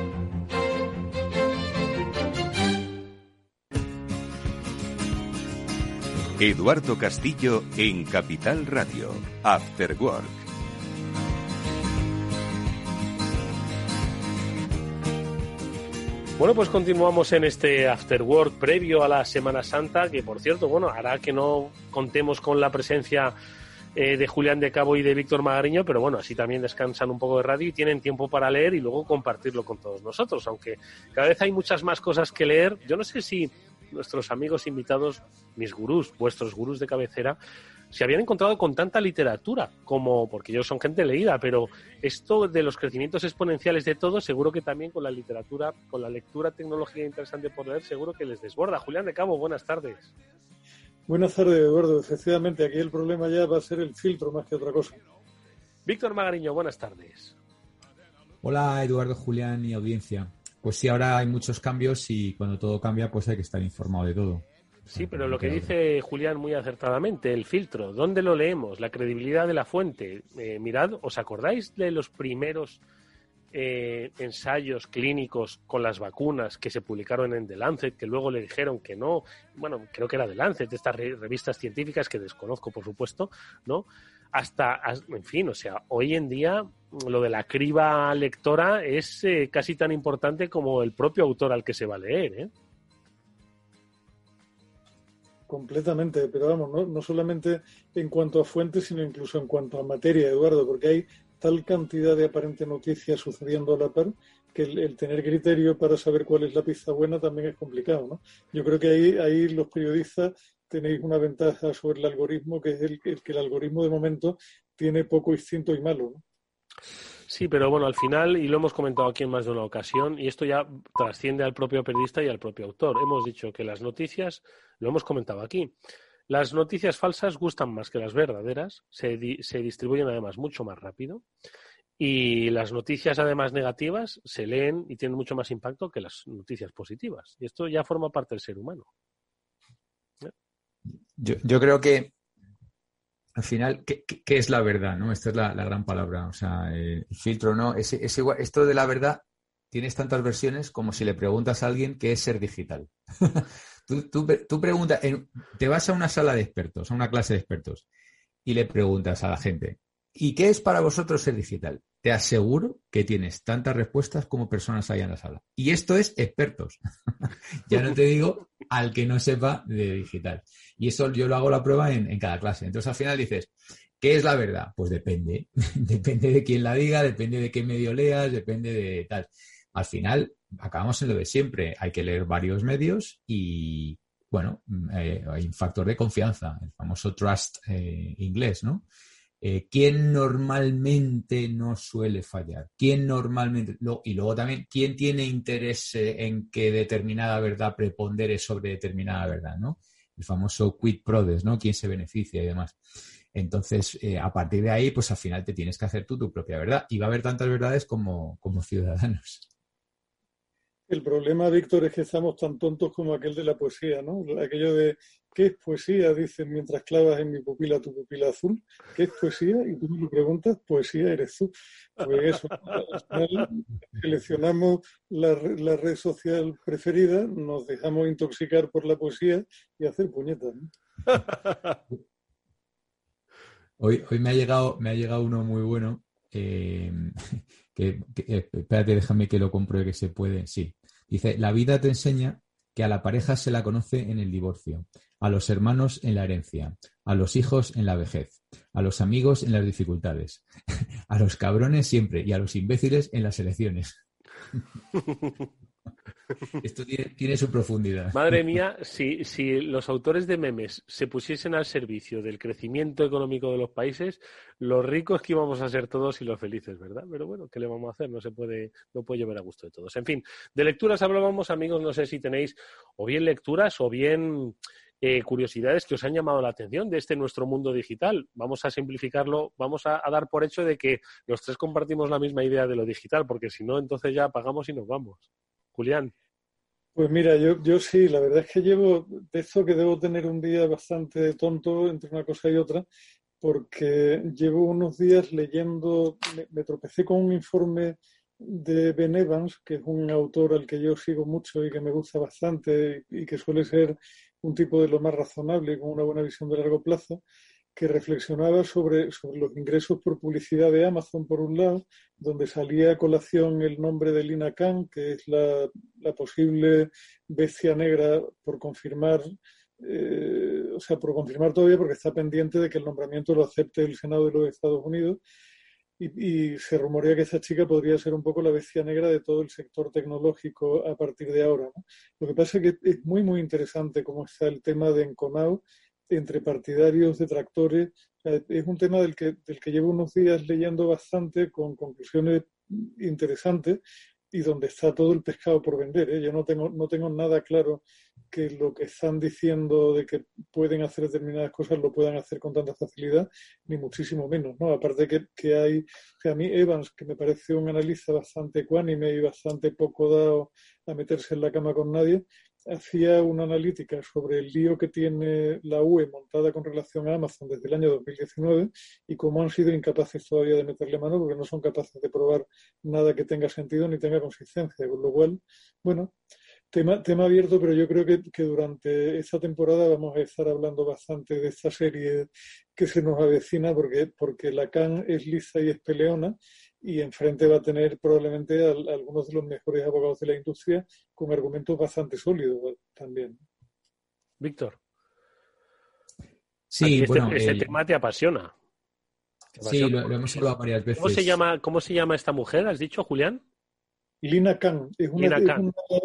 Eduardo Castillo en Capital Radio, After Work. Bueno, pues continuamos en este After Work previo a la Semana Santa, que por cierto, bueno, hará que no contemos con la presencia eh, de Julián de Cabo y de Víctor Magariño, pero bueno, así también descansan un poco de radio y tienen tiempo para leer y luego compartirlo con todos nosotros, aunque cada vez hay muchas más cosas que leer. Yo no sé si nuestros amigos invitados, mis gurús, vuestros gurús de cabecera, se habían encontrado con tanta literatura como, porque ellos son gente leída, pero esto de los crecimientos exponenciales de todo, seguro que también con la literatura, con la lectura tecnológica interesante por leer, seguro que les desborda. Julián de Cabo, buenas tardes. Buenas tardes, Eduardo. Efectivamente, aquí el problema ya va a ser el filtro más que otra cosa. Víctor Magariño, buenas tardes. Hola, Eduardo, Julián y audiencia. Pues sí, ahora hay muchos cambios y cuando todo cambia, pues hay que estar informado de todo. Sí, pero lo que dice Julián muy acertadamente, el filtro, ¿dónde lo leemos? La credibilidad de la fuente. Eh, mirad, ¿os acordáis de los primeros eh, ensayos clínicos con las vacunas que se publicaron en The Lancet, que luego le dijeron que no? Bueno, creo que era The Lancet, de estas revistas científicas que desconozco, por supuesto, ¿no? Hasta, en fin, o sea, hoy en día lo de la criba lectora es eh, casi tan importante como el propio autor al que se va a leer, ¿eh? Completamente, pero vamos, ¿no? no solamente en cuanto a fuentes, sino incluso en cuanto a materia, Eduardo, porque hay tal cantidad de aparente noticias sucediendo a la par que el, tener criterio para saber cuál es la pizza buena también es complicado, ¿no? Yo creo que ahí, ahí los periodistas tenéis una ventaja sobre el algoritmo, que es el, que el algoritmo de momento tiene poco instinto y malo, ¿no? Sí, pero bueno, al final, y lo hemos comentado aquí en más de una ocasión, y esto ya trasciende al propio periodista y al propio autor. Hemos dicho que las noticias, lo hemos comentado aquí, las noticias falsas gustan más que las verdaderas, se, se distribuyen además mucho más rápido, y las noticias además negativas se leen y tienen mucho más impacto que las noticias positivas. Y esto ya forma parte del ser humano. Yo, creo que al final, ¿qué, es la verdad? ¿no? Esta es la, gran palabra. O sea, el filtro, ¿no? Es, igual, esto de la verdad tienes tantas versiones como si le preguntas a alguien qué es ser digital. tú, preguntas, te vas a una sala de expertos, a una clase de expertos, y le preguntas a la gente, ¿y qué es para vosotros ser digital? Te aseguro que tienes tantas respuestas como personas hay en la sala. Y esto es expertos. ya no te digo al que no sepa de digital. Y eso yo lo hago la prueba en, cada clase. Entonces al final dices, ¿qué es la verdad? Pues depende. depende de quién la diga, depende de qué medio leas, depende de tal. Al final acabamos en lo de siempre. Hay que leer varios medios y, bueno, eh, hay un factor de confianza, el famoso trust eh, inglés, ¿no? Eh, ¿Quién normalmente no suele fallar? ¿Quién normalmente, y luego también, quién tiene interés en que determinada verdad prepondere sobre determinada verdad, ¿no? El famoso quid prodes, ¿no? ¿Quién se beneficia y demás? Entonces, eh, a partir de ahí, pues al final te tienes que hacer tú tu propia verdad. Y va a haber tantas verdades como, como ciudadanos. El problema, Víctor, es que estamos tan tontos como aquel de la poesía, ¿no? Aquello de ¿qué es poesía? Dicen mientras clavas en mi pupila tu pupila azul. ¿Qué es poesía? Y tú me preguntas, poesía eres tú. Pues eso, seleccionamos la, red social preferida, nos dejamos intoxicar por la poesía y hacer puñetas. Hoy, hoy me ha llegado, me ha llegado uno muy bueno. Eh, que, eh, espérate, déjame que lo compruebe que se puede. Sí. Dice, la vida te enseña que a la pareja se la conoce en el divorcio, a los hermanos en la herencia, a los hijos en la vejez, a los amigos en las dificultades, a los cabrones siempre y a los imbéciles en las elecciones. Esto tiene, su profundidad. Madre mía, si, si, los autores de memes se pusiesen al servicio del crecimiento económico de los países, los ricos que íbamos a ser todos y los felices, ¿verdad? Pero bueno, ¿qué le vamos a hacer? No se puede, no puede llevar a gusto de todos. En fin, de lecturas hablábamos, amigos, no sé si tenéis o bien lecturas o bien eh, curiosidades que os han llamado la atención de este nuestro mundo digital. Vamos a simplificarlo, vamos a, dar por hecho de que los tres compartimos la misma idea de lo digital, porque si no, entonces ya apagamos y nos vamos. Julián. Pues mira, yo, yo sí, la verdad es que llevo, de que debo tener un día bastante tonto entre una cosa y otra, porque llevo unos días leyendo, me, tropecé con un informe de Ben Evans, que es un autor al que yo sigo mucho y que me gusta bastante y que suele ser un tipo de lo más razonable con una buena visión de largo plazo, que reflexionaba sobre, sobre los ingresos por publicidad de Amazon, por un lado, donde salía a colación el nombre de Lina Khan, que es la, posible bestia negra por confirmar, eh, o sea, por confirmar todavía, porque está pendiente de que el nombramiento lo acepte el Senado de los Estados Unidos. Y, se rumorea que esa chica podría ser un poco la bestia negra de todo el sector tecnológico a partir de ahora. Lo que pasa es que es muy, muy interesante cómo está el tema de Enconao entre partidarios, detractores. Es un tema del que, del que llevo unos días leyendo bastante con conclusiones interesantes y donde está todo el pescado por vender. ¿eh? Yo no tengo, no tengo nada claro que lo que están diciendo de que pueden hacer determinadas cosas lo puedan hacer con tanta facilidad, ni muchísimo menos. ¿no? Aparte que, que hay, que a mí Evans, que me parece un analista bastante ecuánime y bastante poco dado a meterse en la cama con nadie, hacía una analítica sobre el lío que tiene la UE montada con relación a Amazon desde el año 2019 y cómo han sido incapaces todavía de meterle mano porque no son capaces de probar nada que tenga sentido ni tenga consistencia. Con lo cual, bueno, tema, tema abierto, pero yo creo que, que durante esta temporada vamos a estar hablando bastante de esta serie que se nos avecina porque, porque Lacan es lisa y es peleona y enfrente va a tener probablemente a, algunos de los mejores abogados de la industria con argumentos bastante sólidos también. Víctor. Sí, este, este tema te apasiona. Sí, lo, hemos hablado varias veces. ¿Cómo se, llama, ¿Cómo se llama esta mujer? ¿Has dicho, Julián? Lina Khan. Es una,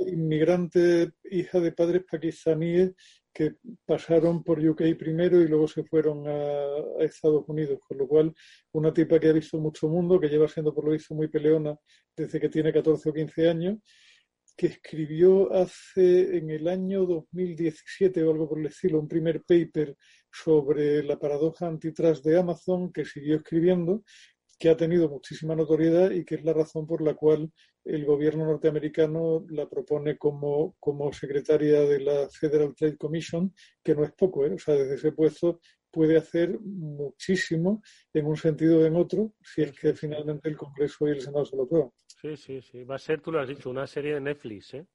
inmigrante hija de padres pakistaníes que pasaron por UK primero y luego se fueron a, Estados Unidos, con lo cual una tipa que ha visto mucho mundo, que lleva siendo por lo visto muy peleona desde que tiene 14 o 15 años, que escribió hace en el año 2017 o algo por el estilo un primer paper sobre la paradoja antitrust de Amazon que siguió escribiendo, que ha tenido muchísima notoriedad y que es la razón por la cual el gobierno norteamericano la propone como, como secretaria de la Federal Trade Commission, que no es poco, ¿eh? o sea, desde ese puesto puede hacer muchísimo en un sentido o en otro, si es que finalmente el Congreso y el Senado se lo aprueban. Sí, sí, sí. Va a ser, tú lo has dicho, una serie de Netflix, ¿eh?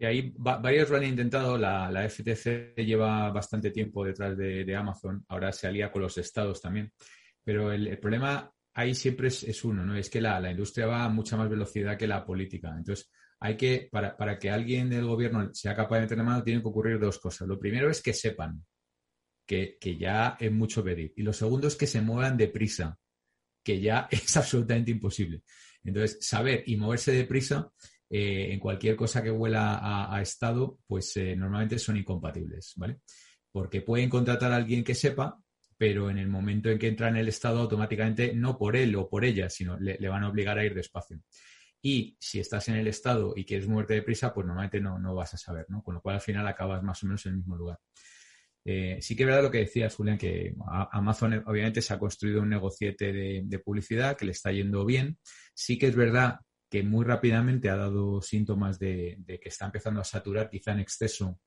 Y ahí varios lo han intentado. La, la, FTC lleva bastante tiempo detrás de, Amazon. Ahora se alía con los estados también. Pero el, problema ahí siempre es, uno, ¿no? Es que la, industria va a mucha más velocidad que la política. Entonces, hay que, para, para que alguien del gobierno sea capaz de meter la mano, tienen que ocurrir dos cosas. Lo primero es que sepan que, que ya es mucho pedir. Y lo segundo es que se muevan deprisa, que ya es absolutamente imposible. Entonces, saber y moverse deprisa eh, en cualquier cosa que huela a, Estado, pues eh, normalmente son incompatibles, ¿vale? Porque pueden contratar a alguien que sepa, pero en el momento en que entra en el Estado, automáticamente, no por él o por ella, sino le, van a obligar a ir despacio. Y si estás en el Estado y quieres moverte deprisa, pues normalmente no, no vas a saber, ¿no? Con lo cual al final acabas más o menos en el mismo lugar. Eh, sí que es verdad lo que decías, Julián, que Amazon obviamente se ha construido un negociete de, publicidad que le está yendo bien. Sí que es verdad que muy rápidamente ha dado síntomas de, que está empezando a saturar quizá en exceso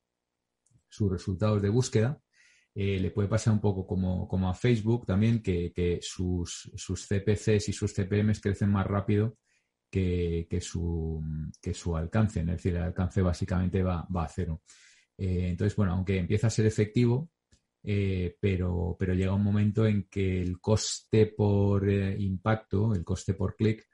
sus resultados de búsqueda. Eh, le puede pasar un poco como, a Facebook también, que, sus, CPCs y sus CPMs crecen más rápido que, su, alcance. Es decir, el alcance básicamente va a cero. Eh, entonces, bueno, aunque empieza a ser efectivo, eh, pero, pero llega un momento en que el coste por impacto, el coste por clic,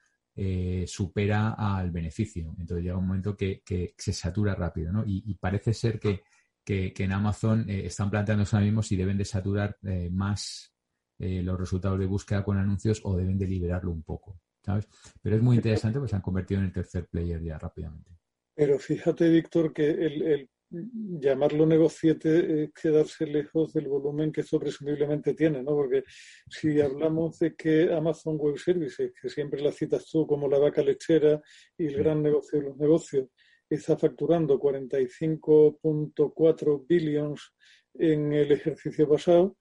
supera al beneficio. Entonces llega un momento que, se satura rápido, ¿no? Y, parece ser que, en Amazon están planteándose ahora mismo si deben de saturar más los resultados de búsqueda con anuncios o deben de liberarlo un poco, ¿sabes? Pero es muy interesante porque se han convertido en el tercer player ya rápidamente. Pero fíjate, Víctor, que el llamarlo negociete es quedarse lejos del volumen que esto presumiblemente tiene, ¿no? Porque si hablamos de que Amazon Web Services, que siempre la citas tú como la vaca lechera y el gran negocio de los negocios, está facturando 45.4 billions en el ejercicio pasado,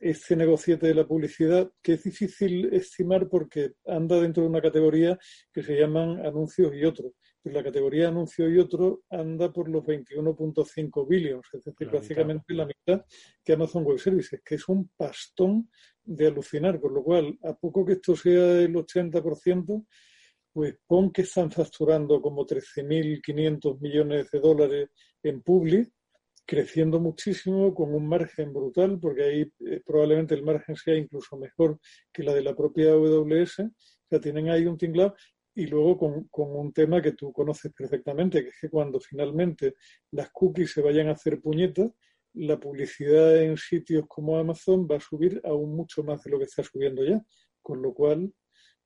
este negociete de la publicidad, que es difícil estimar porque anda dentro de una categoría que se llaman anuncios y otros. La categoría anuncio y otro anda por los 21.5 billions, es decir, prácticamente la mitad que Amazon Web Services, que es un pastón de alucinar, con lo cual, a poco que esto sea el 80%, pues pon que están facturando como 13.500 millones de dólares en Publi, creciendo muchísimo con un margen brutal, porque ahí eh, probablemente el margen sea incluso mejor que la de la propia AWS. O sea, tienen ahí un tinglado y luego con, un tema que tú conoces perfectamente, que es que cuando finalmente las cookies se vayan a hacer puñetas, la publicidad en sitios como Amazon va a subir aún mucho más de lo que está subiendo ya. Con lo cual,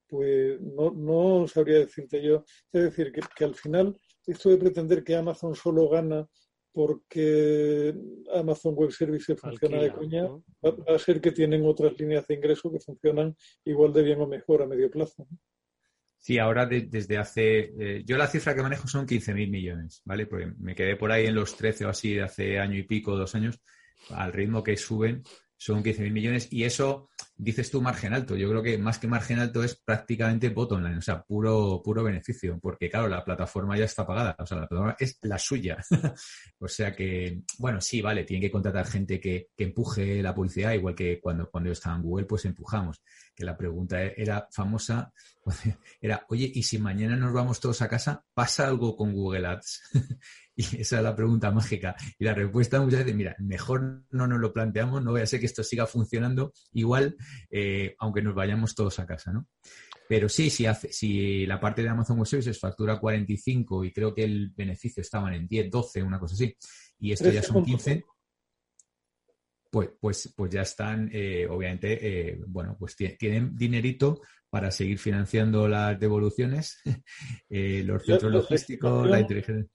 pues no, no sabría decirte yo. Es decir, que, que al final esto de pretender que Amazon solo gana porque Amazon Web Services funciona de coña, va, a ser que tienen otras líneas de ingreso que funcionan igual de bien o mejor a medio plazo. Sí, ahora desde hace. Eh, yo la cifra que manejo son 15.000 millones, ¿vale? Porque me quedé por ahí en los 13 o así de hace año y pico, dos años. Al ritmo que suben, son 15.000 millones. Y eso, dices tú, margen alto. Yo creo que más que margen alto es prácticamente bottom line, o sea, puro, puro beneficio. Porque, claro, la plataforma ya está pagada. O sea, la plataforma es la suya. o sea que, bueno, sí, vale, tienen que contratar gente que, que empuje la publicidad, igual que cuando, cuando yo estaba en Google, pues empujamos que la pregunta era famosa, era, oye, ¿y si mañana nos vamos todos a casa, pasa algo con Google Ads? y esa es la pregunta mágica. Y la respuesta muchas veces, mira, mejor no nos lo planteamos, no voy a ser que esto siga funcionando igual, eh, aunque nos vayamos todos a casa, ¿no? Pero sí, si, hace, si la parte de Amazon Web Services factura 45 y creo que el beneficio estaban en 10, 12, una cosa así, y esto ya son 15, pues, pues, pues ya están, eh, obviamente, eh, bueno, pues tienen dinerito para seguir financiando las devoluciones, eh, los centros logísticos, la inteligencia.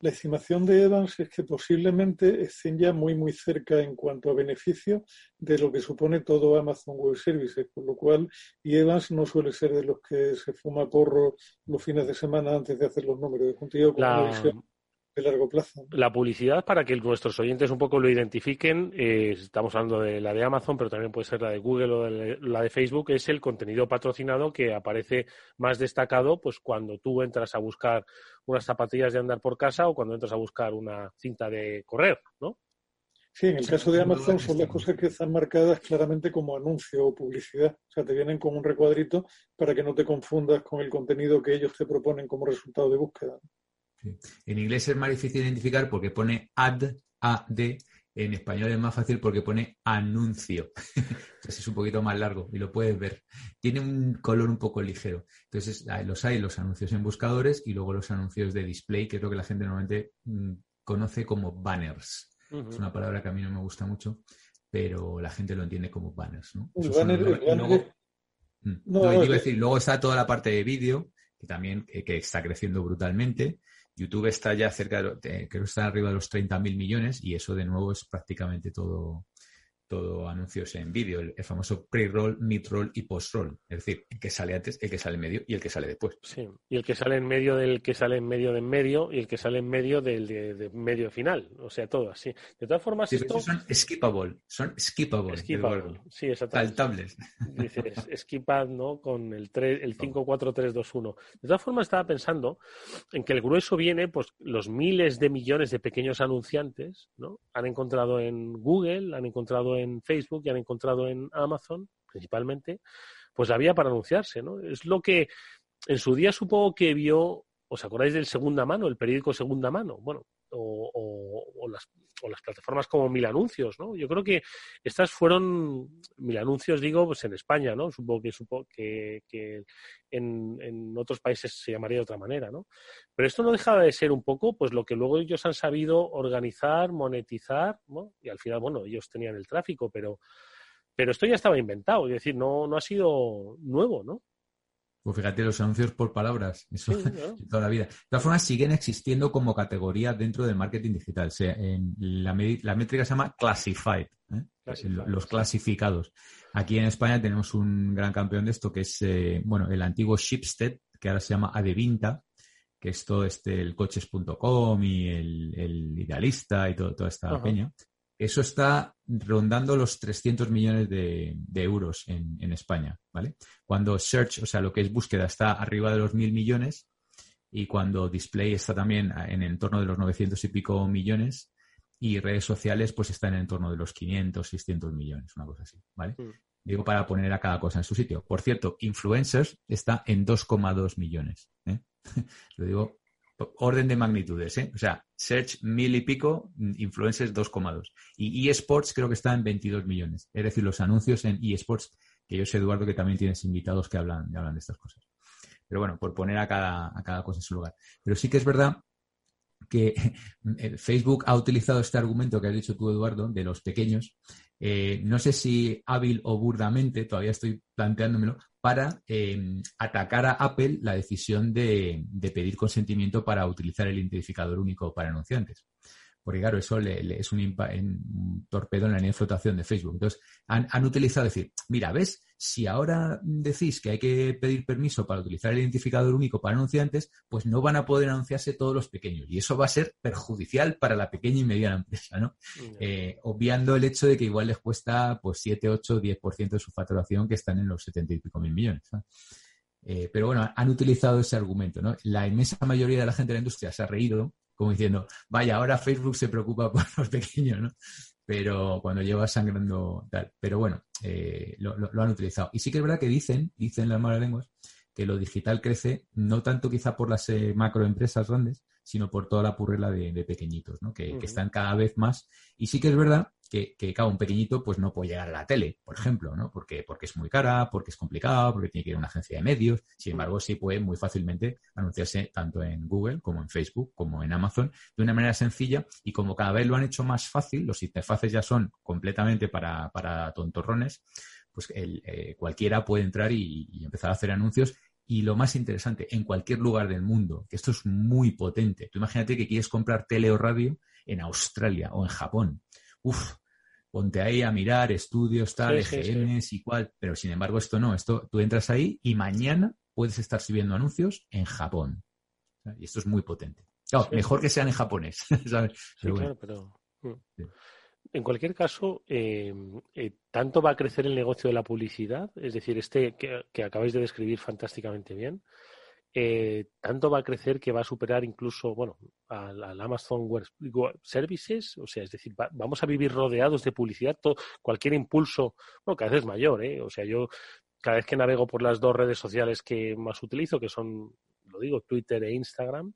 La estimación de Evans es que posiblemente estén ya muy, muy cerca en cuanto a beneficio de lo que supone todo Amazon Web Services, por lo cual, y Evans no suele ser de los que se fuma porro los fines de semana antes de hacer los números, de contigo con una visión largo plazo. La publicidad, para que nuestros oyentes un poco lo identifiquen, eh, estamos hablando de la de Amazon, pero también puede ser la de Google o la de Facebook, es el contenido patrocinado que aparece más destacado pues cuando tú entras a buscar unas zapatillas de andar por casa o cuando entras a buscar una cinta de correr, ¿no? Sí, en el caso de Amazon son las cosas que están marcadas claramente como anuncio o publicidad. O sea, te vienen con un recuadrito para que no te confundas con el contenido que ellos te proponen como resultado de búsqueda. En inglés es más difícil identificar porque pone ad, ad. En español es más fácil porque pone anuncio. Entonces es un poquito más largo y lo puedes ver. Tiene un color un poco ligero. Entonces los hay los anuncios en buscadores y luego los anuncios de display, que es lo que la gente normalmente mm, conoce como banners. Es una palabra que a mí no me gusta mucho, pero la gente lo entiende como banners. ¿no? luego, decir, luego está toda la parte de vídeo, que también que está creciendo brutalmente. YouTube está ya cerca de, creo que está arriba de los 30.000 millones y eso de nuevo es prácticamente todo, todo anuncios en vídeo, el, famoso pre-roll, mid-roll y post-roll. Es decir, el que sale antes, el que sale en medio y el que sale después. Sí, y el que sale en medio del que sale en medio de en medio y el que sale en medio del de, medio final. O sea, todo así. De todas formas, esto... Son skippable, son skippable. Skippable, sí, exactamente. Saltables. Dices, skipad, ¿no? Con el, 3, el 5, 4, 3, 2, 1. De todas formas, estaba pensando en que el grueso viene, pues, los miles de millones de pequeños anunciantes, ¿no? Han encontrado en Google, han encontrado en Facebook y han encontrado en Amazon, principalmente, pues la vía para anunciarse, ¿no? Es lo que en su día supongo que vio, ¿os acordáis del segunda mano, el periódico segunda mano? Bueno, o, las, o, las, plataformas como Mil Anuncios, ¿no? Yo creo que estas fueron, Mil Anuncios digo, pues en España, ¿no? Supongo que, supongo que, en, otros países se llamaría de otra manera, ¿no? Pero esto no dejaba de ser un poco, pues lo que luego ellos han sabido organizar, monetizar, ¿no? Y al final, bueno, ellos tenían el tráfico, pero, pero esto ya estaba inventado, es decir, no ha sido nuevo, ¿no? Pues fíjate, los anuncios por palabras, eso toda la vida. De todas formas, siguen existiendo como categoría dentro del marketing digital. en la, métrica se llama classified, ¿eh? los clasificados. Aquí en España tenemos un gran campeón de esto que es, eh, bueno, el antiguo Shipstead, que ahora se llama Adevinta, que es todo este, el coches.com y el, idealista y toda esta peña. Eso está rondando los 300 millones de, euros en, España, ¿vale? Cuando search, o sea, lo que es búsqueda, está arriba de los mil millones y cuando display está también en el entorno de los 900 y pico millones y redes sociales pues está en el entorno de los 500, 600 millones, una cosa así, ¿vale? Mm. Digo para poner a cada cosa en su sitio. Por cierto, influencers está en 2,2 millones. ¿eh? Lo digo orden de magnitudes, ¿eh? O sea, Search mil y pico, Influencers 2,2. Y eSports creo que está en 22 millones. Es decir, los anuncios en eSports, que yo sé, Eduardo, que también tienes invitados que hablan, hablan de estas cosas. Pero bueno, por poner a cada, a cada cosa en su lugar. Pero sí que es verdad que Facebook ha utilizado este argumento que has dicho tú, Eduardo, de los pequeños. Eh, no sé si hábil o burdamente, todavía estoy planteándomelo, para em, atacar a Apple la decisión de, pedir consentimiento para utilizar el identificador único para anunciantes. Porque claro, eso es un, un, torpedo en la línea de flotación de Facebook. Entonces, han, han utilizado decir, mira, ¿ves? Si ahora decís que hay que pedir permiso para utilizar el identificador único para anunciantes, pues no van a poder anunciarse todos los pequeños. Y eso va a ser perjudicial para la pequeña y mediana empresa, ¿no? Eh, obviando el hecho de que igual les cuesta pues 7, 8, 10% de su facturación que están en los 70 y pico mil millones. Eh, pero bueno, han utilizado ese argumento, ¿no? La inmensa mayoría de la gente de la industria se ha reído, como diciendo, vaya, ahora Facebook se preocupa por los pequeños, ¿no? pero cuando lleva sangrando tal. Pero bueno, eh, lo, han utilizado. Y sí que es verdad que dicen, dicen las malas lenguas, que lo digital crece no tanto quizá por las eh, macroempresas grandes, sino por toda la purrela de, pequeñitos, ¿no? Que, están cada vez más. Y sí que es verdad que, que claro, un pequeñito pues no puede llegar a la tele, por ejemplo, ¿no? Porque, porque es muy cara, porque es complicado, porque tiene que ir a una agencia de medios. Sin embargo, sí puede muy fácilmente anunciarse tanto en Google como en Facebook, como en Amazon, de una manera sencilla y como cada vez lo han hecho más fácil, los interfaces ya son completamente para, para tontorrones, pues el, eh, cualquiera puede entrar y, y empezar a hacer anuncios y lo más interesante, en cualquier lugar del mundo, que esto es muy potente. Tú imagínate que quieres comprar tele o radio en Australia o en Japón. Uf, ponte ahí a mirar estudios, tal, EGMs y cual. Pero sin embargo, esto no. Esto tú entras ahí y mañana puedes estar subiendo anuncios en Japón. Y esto es muy potente. Claro, mejor que sean en japonés. ¿sabes? claro, pero. Mm. En cualquier caso, eh, eh, tanto va a crecer el negocio de la publicidad, es decir, este que, acabáis de describir fantásticamente bien, eh, tanto va a crecer que va a superar incluso, bueno, al, Amazon Web Services, o sea, es decir, vamos a vivir rodeados de publicidad, todo, cualquier impulso, bueno, cada vez es mayor, ¿eh? O sea, yo cada vez que navego por las dos redes sociales que más utilizo, que son, lo digo, Twitter e Instagram,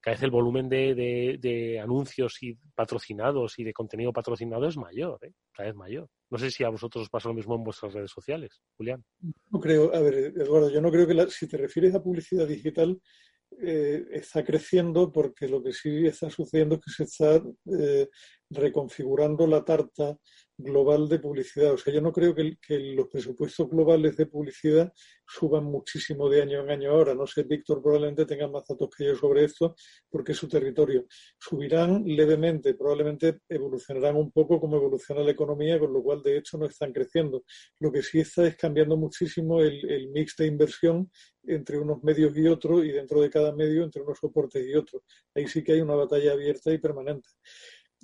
cada vez el volumen de, de, anuncios y patrocinados y de contenido patrocinado es mayor, ¿eh? cada vez mayor. No sé si a vosotros os pasa lo mismo en vuestras redes sociales, Julián. No creo, a ver, Eduardo, yo no creo que si te refieres a publicidad digital, eh, está creciendo porque lo que sí está sucediendo es que se está eh, reconfigurando la tarta global de publicidad. O sea, yo no creo que, los presupuestos globales de publicidad suban muchísimo de año en año ahora. No sé, Víctor probablemente tenga más datos que yo sobre esto porque es su territorio. Subirán levemente, probablemente evolucionarán un poco como evoluciona la economía, con lo cual de hecho no están creciendo. Lo que sí está es cambiando muchísimo el, el mix de inversión entre unos medios y otros y dentro de cada medio entre unos soportes y otros. Ahí sí que hay una batalla abierta y permanente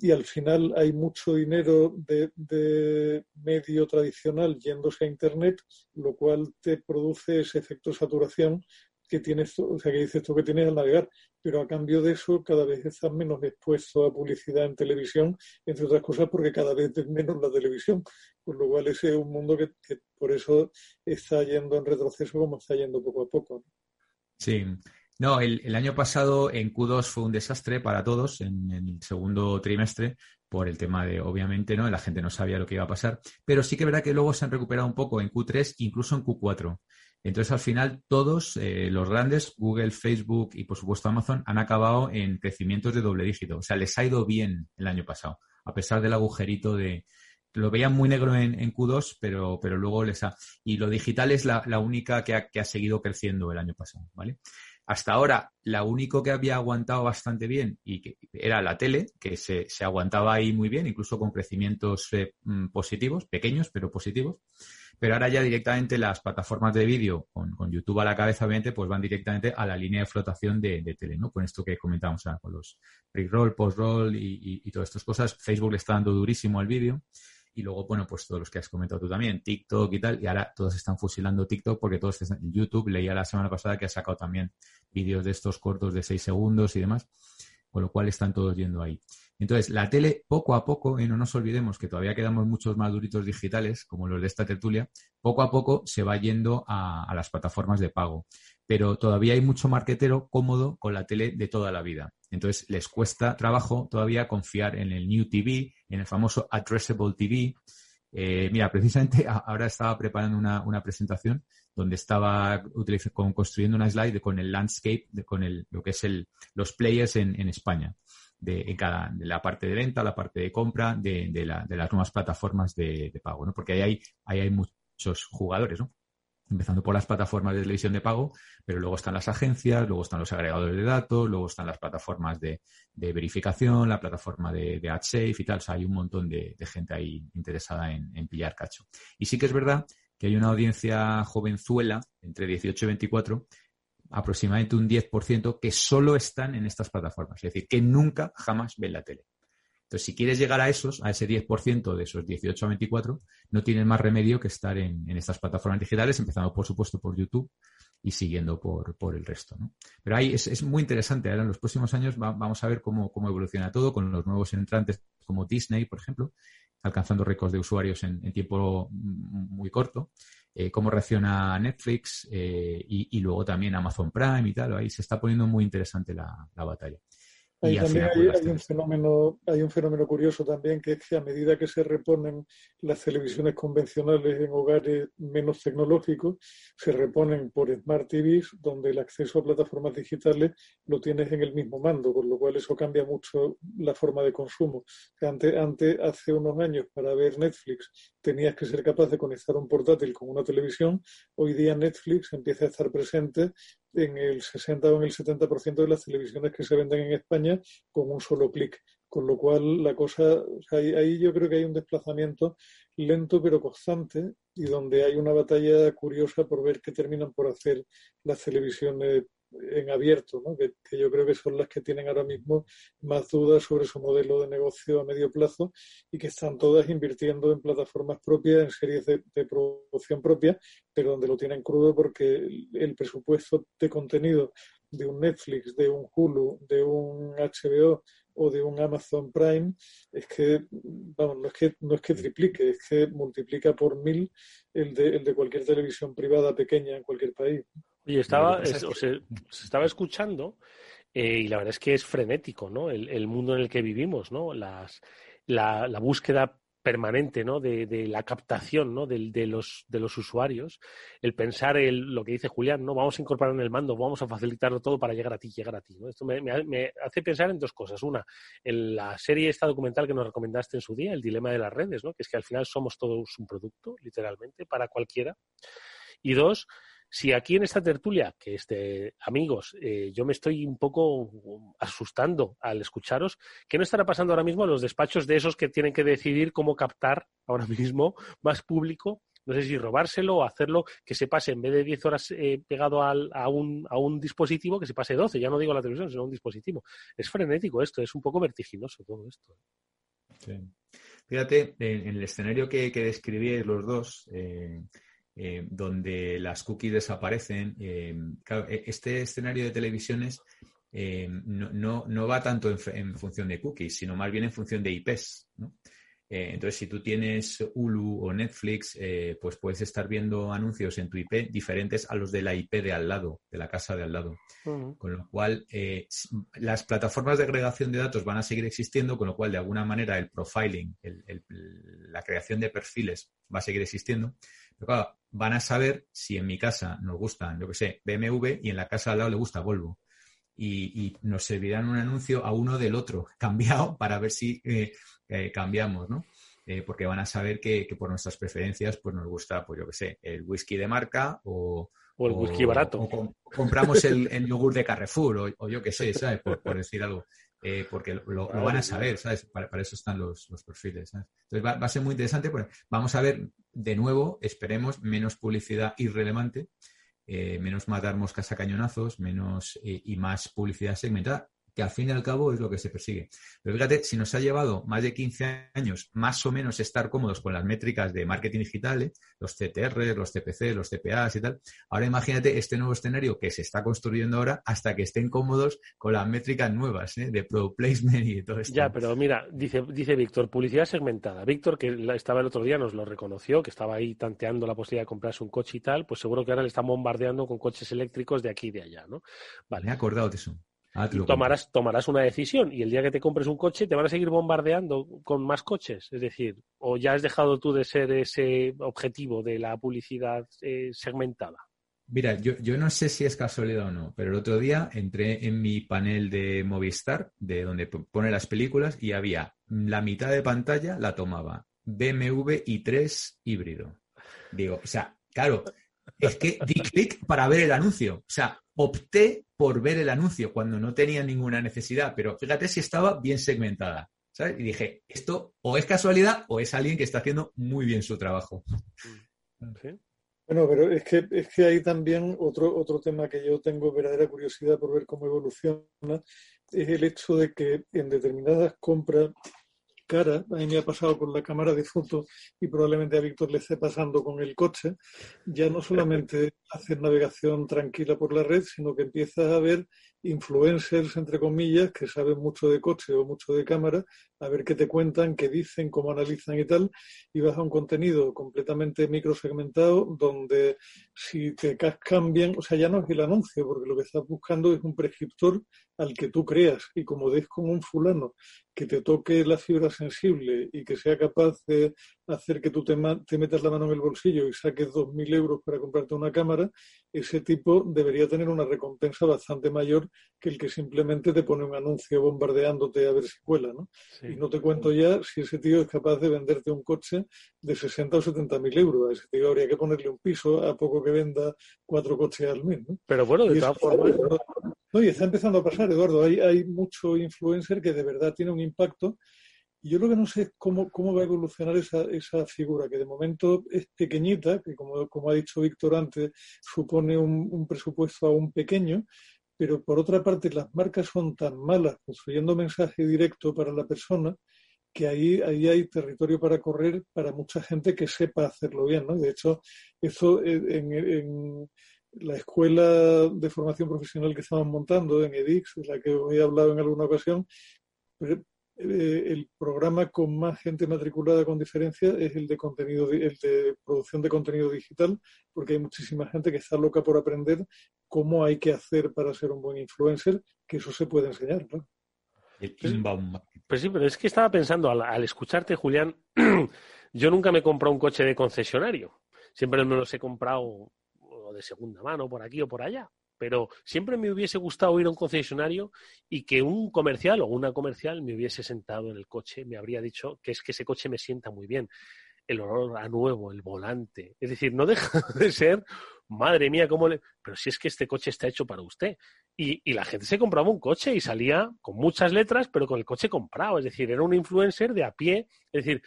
y al final hay mucho dinero de, medio tradicional yéndose a Internet, lo cual te produce ese efecto saturación que tienes, o sea, que dices tú que tienes al navegar, pero a cambio de eso cada vez estás menos expuesto a publicidad en televisión, entre otras cosas porque cada vez es menos la televisión, por lo cual ese es un mundo que, por eso está yendo en retroceso como está yendo poco a poco. Sí, no, el, año pasado en Q2 fue un desastre para todos en, el segundo trimestre por el tema de, obviamente, ¿no? La gente no sabía lo que iba a pasar, pero sí que verá que luego se han recuperado un poco en Q3, incluso en Q4. Entonces, al final, todos eh, los grandes, Google, Facebook y, por supuesto, Amazon, han acabado en crecimientos de doble dígito. O sea, les ha ido bien el año pasado, a pesar del agujerito de... Lo veían muy negro en, Q2, pero, pero luego les ha... Y lo digital es la, única que ha, que ha seguido creciendo el año pasado, ¿vale? Hasta ahora, la único que había aguantado bastante bien y que era la tele, que se, aguantaba ahí muy bien, incluso con crecimientos eh, mm, positivos, pequeños, pero positivos. Pero ahora ya directamente las plataformas de vídeo, con, YouTube a la cabeza, obviamente, pues van directamente a la línea de flotación de, tele, ¿no? Con esto que comentamos, con los pre-roll, post-roll y, y todas estas cosas. Facebook le está dando durísimo al vídeo. Y luego, bueno, pues todos los que has comentado tú también, TikTok y tal, y ahora todos están fusilando TikTok porque todos están en YouTube. Leía la semana pasada que ha sacado también vídeos de estos cortos de 6 segundos y demás, con lo cual están todos yendo ahí. Entonces, la tele, poco a poco, y no nos olvidemos que todavía quedamos muchos maduritos digitales, como los de esta tertulia, poco a poco se va yendo a las plataformas de pago. Pero todavía hay mucho marquetero cómodo con la tele de toda la vida. Entonces, les cuesta trabajo todavía confiar en el New TV, en el famoso Addressable TV. Eh, mira, precisamente ahora estaba preparando una, presentación donde estaba construyendo una slide con el landscape, con el, lo que es el, los players en, España, de, cada, de la parte de venta, la parte de compra, de, las nuevas plataformas de, pago, ¿no? Porque ahí hay, ahí hay muchos jugadores, ¿no? Empezando por las plataformas de televisión de pago, pero luego están las agencias, luego están los agregadores de datos, luego están las plataformas de, verificación, la plataforma de, de AdSafe y tal. O sea, hay un montón de, gente ahí interesada en, pillar cacho. Y sí que es verdad que hay una audiencia jovenzuela, entre 18 y 24, aproximadamente un 10%, que solo están en estas plataformas. Es decir, que nunca, jamás ven la tele. Entonces, si quieres llegar a esos, a ese 10% de esos 18 a 24, no tienes más remedio que estar en, estas plataformas digitales, empezando, por supuesto, por YouTube y siguiendo por, el resto. Pero ahí es, muy interesante. Ahora, en los próximos años vamos a ver cómo, evoluciona todo con los nuevos entrantes como Disney, por ejemplo, alcanzando récords de usuarios en, tiempo muy corto. Eh, cómo reacciona Netflix eh, y, luego también Amazon Prime y tal. Ahí se está poniendo muy interesante la batalla. Ahí también hay, un fenómeno, hay un fenómeno curioso también, que es que a medida que se reponen las televisiones convencionales en hogares menos tecnológicos, se reponen por Smart TVs, donde el acceso a plataformas digitales lo tienes en el mismo mando, con lo cual eso cambia mucho la forma de consumo. Antes, antes hace unos años, para ver Netflix, tenías que ser capaz de conectar un portátil con una televisión. Hoy día Netflix empieza a estar presente en el 60 o en el 70% de las televisiones que se venden en España con un solo clic. Con lo cual, la cosa, ahí, yo creo que hay un desplazamiento lento pero constante y donde hay una batalla curiosa por ver qué terminan por hacer las televisiones en abierto, ¿no? que, yo creo que son las que tienen ahora mismo más dudas sobre su modelo de negocio a medio plazo y que están todas invirtiendo en plataformas propias, en series de, producción propia, pero donde lo tienen crudo porque el, presupuesto de contenido de un Netflix, de un Hulu, de un HBO o de un Amazon Prime es que, vamos, no es que, no es que triplique, es que multiplica por mil el de, el de cualquier televisión privada pequeña en cualquier país. Y estaba, se, estaba escuchando eh, y la verdad es que es frenético, ¿no? El, mundo en el que vivimos, ¿no? Las, la, búsqueda permanente, ¿no? De, la captación, ¿no? De, de, los, de los usuarios, el pensar el, lo que dice Julián, ¿no? Vamos a incorporar en el mando, vamos a facilitarlo todo para llegar a ti, llegar a ti, ¿no? Esto me, me, hace pensar en dos cosas. Una, en la serie esta documental que nos recomendaste en su día, El dilema de las redes, ¿no? Que es que al final somos todos un producto, literalmente, para cualquiera. Y dos, si aquí en esta tertulia, que este, amigos, eh, yo me estoy un poco asustando al escucharos, ¿qué no estará pasando ahora mismo en los despachos de esos que tienen que decidir cómo captar ahora mismo más público? No sé si robárselo o hacerlo que se pase en vez de 10 horas eh, pegado a, un, a un dispositivo, que se pase 12, ya no digo la televisión, sino un dispositivo. Es frenético esto, es un poco vertiginoso todo esto. Fíjate, en, el escenario que, que los dos, eh, eh, donde las cookies desaparecen. Eh, e, este escenario de televisiones eh, no, no, va tanto en, función de cookies, sino más bien en función de IPs. entonces, si tú tienes Hulu o Netflix, pues puedes estar viendo anuncios en tu IP diferentes a los de la IP de al lado, de la casa de al lado. Con lo cual, las plataformas de agregación de datos van a seguir existiendo, con lo cual, de alguna manera, el profiling, la creación de perfiles va a seguir existiendo. Pero claro, van a saber si en mi casa nos gustan, yo que sé, BMW y en la casa al lado le gusta Volvo. Y, nos servirán un anuncio a uno del otro, cambiado, para ver si eh, eh, cambiamos, ¿no? Eh, porque van a saber que, por nuestras preferencias pues nos gusta, pues yo que sé, el whisky de marca o... el whisky barato. O, compramos el, yogur de Carrefour o, yo que sé, ¿sabes? por, decir algo. Eh, porque lo, van a saber, ¿sabes? Para, eso están los, perfiles, ¿sabes? Entonces va, a ser muy interesante, porque vamos a ver de nuevo, esperemos, menos publicidad irrelevante, eh, menos matar moscas a cañonazos, menos eh, y más publicidad segmentada, que al fin y al cabo es lo que se persigue. Pero fíjate, si nos ha llevado más de 15 años más o menos estar cómodos con las métricas de marketing digital, ¿eh? los CTR, los CPC, los CPAs y tal, ahora imagínate este nuevo escenario que se está construyendo ahora hasta que estén cómodos con las métricas nuevas ¿eh? de pro placement y todo esto. Ya, pero mira, dice, dice Víctor, publicidad segmentada. Víctor, que estaba el otro día, nos lo reconoció, que estaba ahí tanteando la posibilidad de comprarse un coche y tal, pues seguro que ahora le están bombardeando con coches eléctricos de aquí y de allá, ¿no? Vale. Me he acordado de eso. Ah, tomarás, tomarás una decisión y el día que te compres un coche te van a seguir bombardeando con más coches. Es decir, o ya has dejado tú de ser ese objetivo de la publicidad eh, segmentada. Mira, yo, yo, no sé si es casualidad o no, pero el otro día entré en mi panel de Movistar, de donde pone las películas, y había la mitad de pantalla la tomaba BMW i3 híbrido. Digo, o sea, claro, es que di clic para ver el anuncio. O sea, opté por ver el anuncio cuando no tenía ninguna necesidad, pero fíjate si estaba bien segmentada. ¿sabes? Y dije, esto o es casualidad o es alguien que está haciendo muy bien su trabajo. Bueno, pero es que, es que hay también otro, otro tema que yo tengo verdadera curiosidad por ver cómo evoluciona, es el hecho de que en determinadas compras cara. A mí me ha pasado con la cámara de fotos y probablemente a Víctor le esté pasando con el coche. Ya no solamente hacer navegación tranquila por la red, sino que empiezas a ver influencers, entre comillas, que saben mucho de coche o mucho de cámara, a ver qué te cuentan, qué dicen, cómo analizan y tal, y vas a un contenido completamente microsegmentado donde si te cambian, o sea, ya no es el anuncio, porque lo que estás buscando es un prescriptor al que tú creas y como des con un fulano que te toque la fibra sensible y que sea capaz de hacer que tú te, te metas la mano en el bolsillo y saques 2.000 euros para comprarte una cámara, ese tipo debería tener una recompensa bastante mayor que el que simplemente te pone un anuncio bombardeándote a ver si cuela, ¿no? Y no te cuento ya si ese tío es capaz de venderte un coche de 60 o 70 mil euros. A ese tío habría que ponerle un piso a poco que venda cuatro coches al mes, ¿no? Pero bueno, de todas formas... No, y está empezando a pasar, Eduardo. Hay, hay mucho influencer que de verdad tiene un impacto. Yo lo que no sé es cómo, cómo va a evolucionar esa, esa figura, que de momento es pequeñita, que como, como ha dicho Víctor antes, supone un, un presupuesto aún pequeño, pero por otra parte las marcas son tan malas construyendo mensaje directo para la persona que ahí, ahí hay territorio para correr para mucha gente que sepa hacerlo bien. ¿no? De hecho, eso en, en la escuela de formación profesional que estamos montando en EDIX, de la que os he hablado en alguna ocasión, eh, el programa con más gente matriculada con diferencia es el de contenido, el de producción de contenido digital, porque hay muchísima gente que está loca por aprender cómo hay que hacer para ser un buen influencer, que eso se puede enseñar, ¿no? Pues, pues, sí, pero es que estaba pensando, al, al escucharte, Julián, yo nunca me he comprado un coche de concesionario. Siempre me los he comprado de segunda mano por aquí o por allá. Pero siempre me hubiese gustado ir a un concesionario y que un comercial o una comercial me hubiese sentado en el coche, me habría dicho que es que ese coche me sienta muy bien. El olor a nuevo, el volante. Es decir, no deja de ser, madre mía, cómo le. Pero si es que este coche está hecho para usted. Y, y la gente se compraba un coche y salía con muchas letras, pero con el coche comprado. Es decir, era un influencer de a pie. Es decir,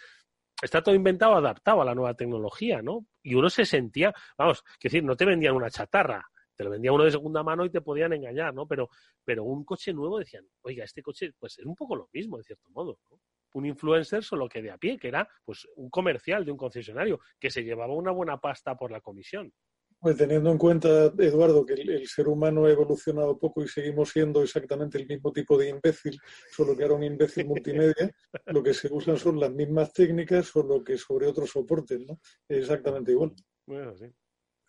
está todo inventado, adaptado a la nueva tecnología, ¿no? Y uno se sentía, vamos, que decir, no te vendían una chatarra, te lo vendía uno de segunda mano y te podían engañar, ¿no? Pero, pero un coche nuevo decían, oiga, este coche, pues es un poco lo mismo, de cierto modo, ¿no? Un influencer solo que de a pie, que era pues un comercial de un concesionario, que se llevaba una buena pasta por la comisión. Pues teniendo en cuenta, Eduardo, que el, ser humano ha evolucionado poco y seguimos siendo exactamente el mismo tipo de imbécil, solo que ahora un imbécil multimedia, lo que se usan son las mismas técnicas, solo que sobre otros soportes, ¿no? Exactamente igual. Bueno, sí.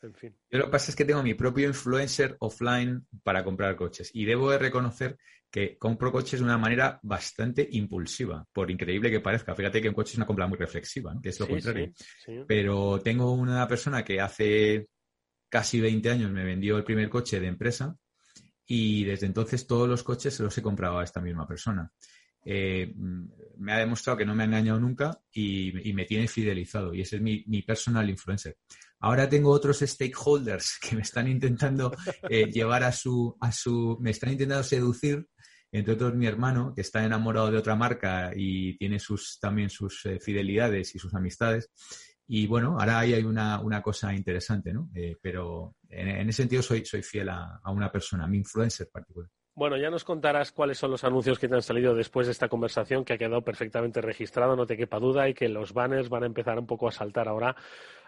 En fin. Yo lo que pasa es que tengo mi propio influencer offline para comprar coches y debo de reconocer que compro coches de una manera bastante impulsiva, por increíble que parezca. Fíjate que un coche es una compra muy reflexiva, que es lo contrario. Pero tengo una persona que hace casi 20 años me vendió el primer coche de empresa y desde entonces todos los coches se los he comprado a esta misma persona. Eh, me ha demostrado que no me ha engañado nunca y, me tiene fidelizado y ese es mi, personal influencer. Ahora tengo otros stakeholders que me están intentando eh, llevar a su, a su, me están intentando seducir, entre otros mi hermano, que está enamorado de otra marca y tiene sus, también sus eh, fidelidades y sus amistades. Y bueno, ahora ahí hay una, una cosa interesante, ¿no? Eh, pero en, ese sentido soy, soy fiel a, a una persona, a mi influencer particular. Bueno, ya nos contarás cuáles son los anuncios que te han salido después de esta conversación, que ha quedado perfectamente registrado, no te quepa duda, y que los banners van a empezar un poco a saltar ahora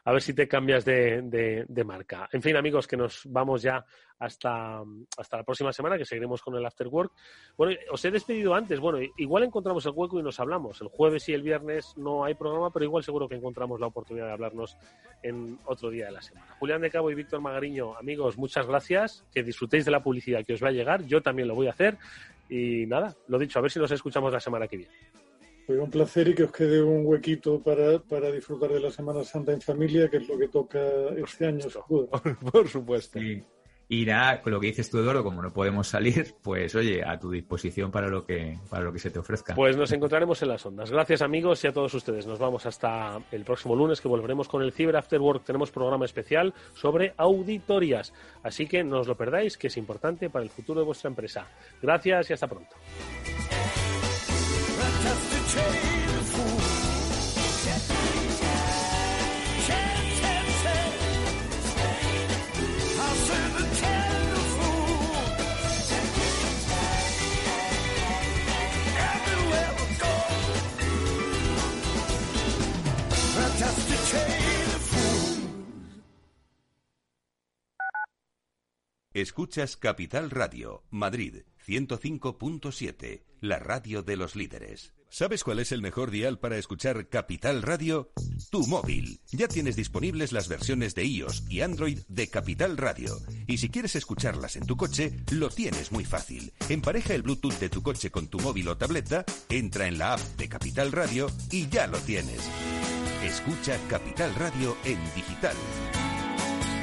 a ver si te cambias de, marca. En fin, amigos, que nos vamos ya hasta, hasta la próxima semana, que seguiremos con el After Work. Bueno, os he despedido antes. Bueno, igual encontramos el hueco y nos hablamos. El jueves y el viernes no hay programa, pero igual seguro que encontramos la oportunidad de hablarnos en otro día de la semana. Julián de Cabo y Víctor Magariño, amigos, muchas gracias. Que disfrutéis de la publicidad que os va a llegar. Yo también lo voy a hacer. Y nada, lo dicho, a ver si nos escuchamos la semana que viene. Fue un placer y que os quede un huequito para, para disfrutar de la Semana Santa en familia, que es lo que toca este año, Por supuesto. Y, nada, con lo que dices tú, Eduardo, como no podemos salir, pues oye, a tu disposición para lo que, para lo que se te ofrezca. Pues nos encontraremos en las ondas. Gracias amigos y a todos ustedes. Nos vamos hasta el próximo lunes que volveremos con el Cyber After Work. Tenemos programa especial sobre auditorías. Así que no os lo perdáis, que es importante para el futuro de vuestra empresa. Gracias y hasta pronto. Escuchas Capital Radio, Madrid 105.7, la radio de los líderes. ¿Sabes cuál es el mejor dial para escuchar Capital Radio? Tu móvil. Ya tienes disponibles las versiones de iOS y Android de Capital Radio. Y si quieres escucharlas en tu coche, lo tienes muy fácil. Empareja el Bluetooth de tu coche con tu móvil o tableta, entra en la app de Capital Radio y ya lo tienes. Escucha Capital Radio en digital.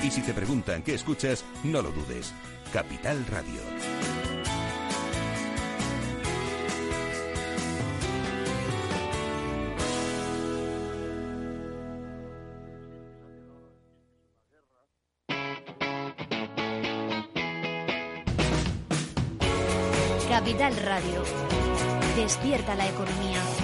Y si te preguntan qué escuchas, no lo dudes. Capital Radio. Capital Radio. Despierta la economía.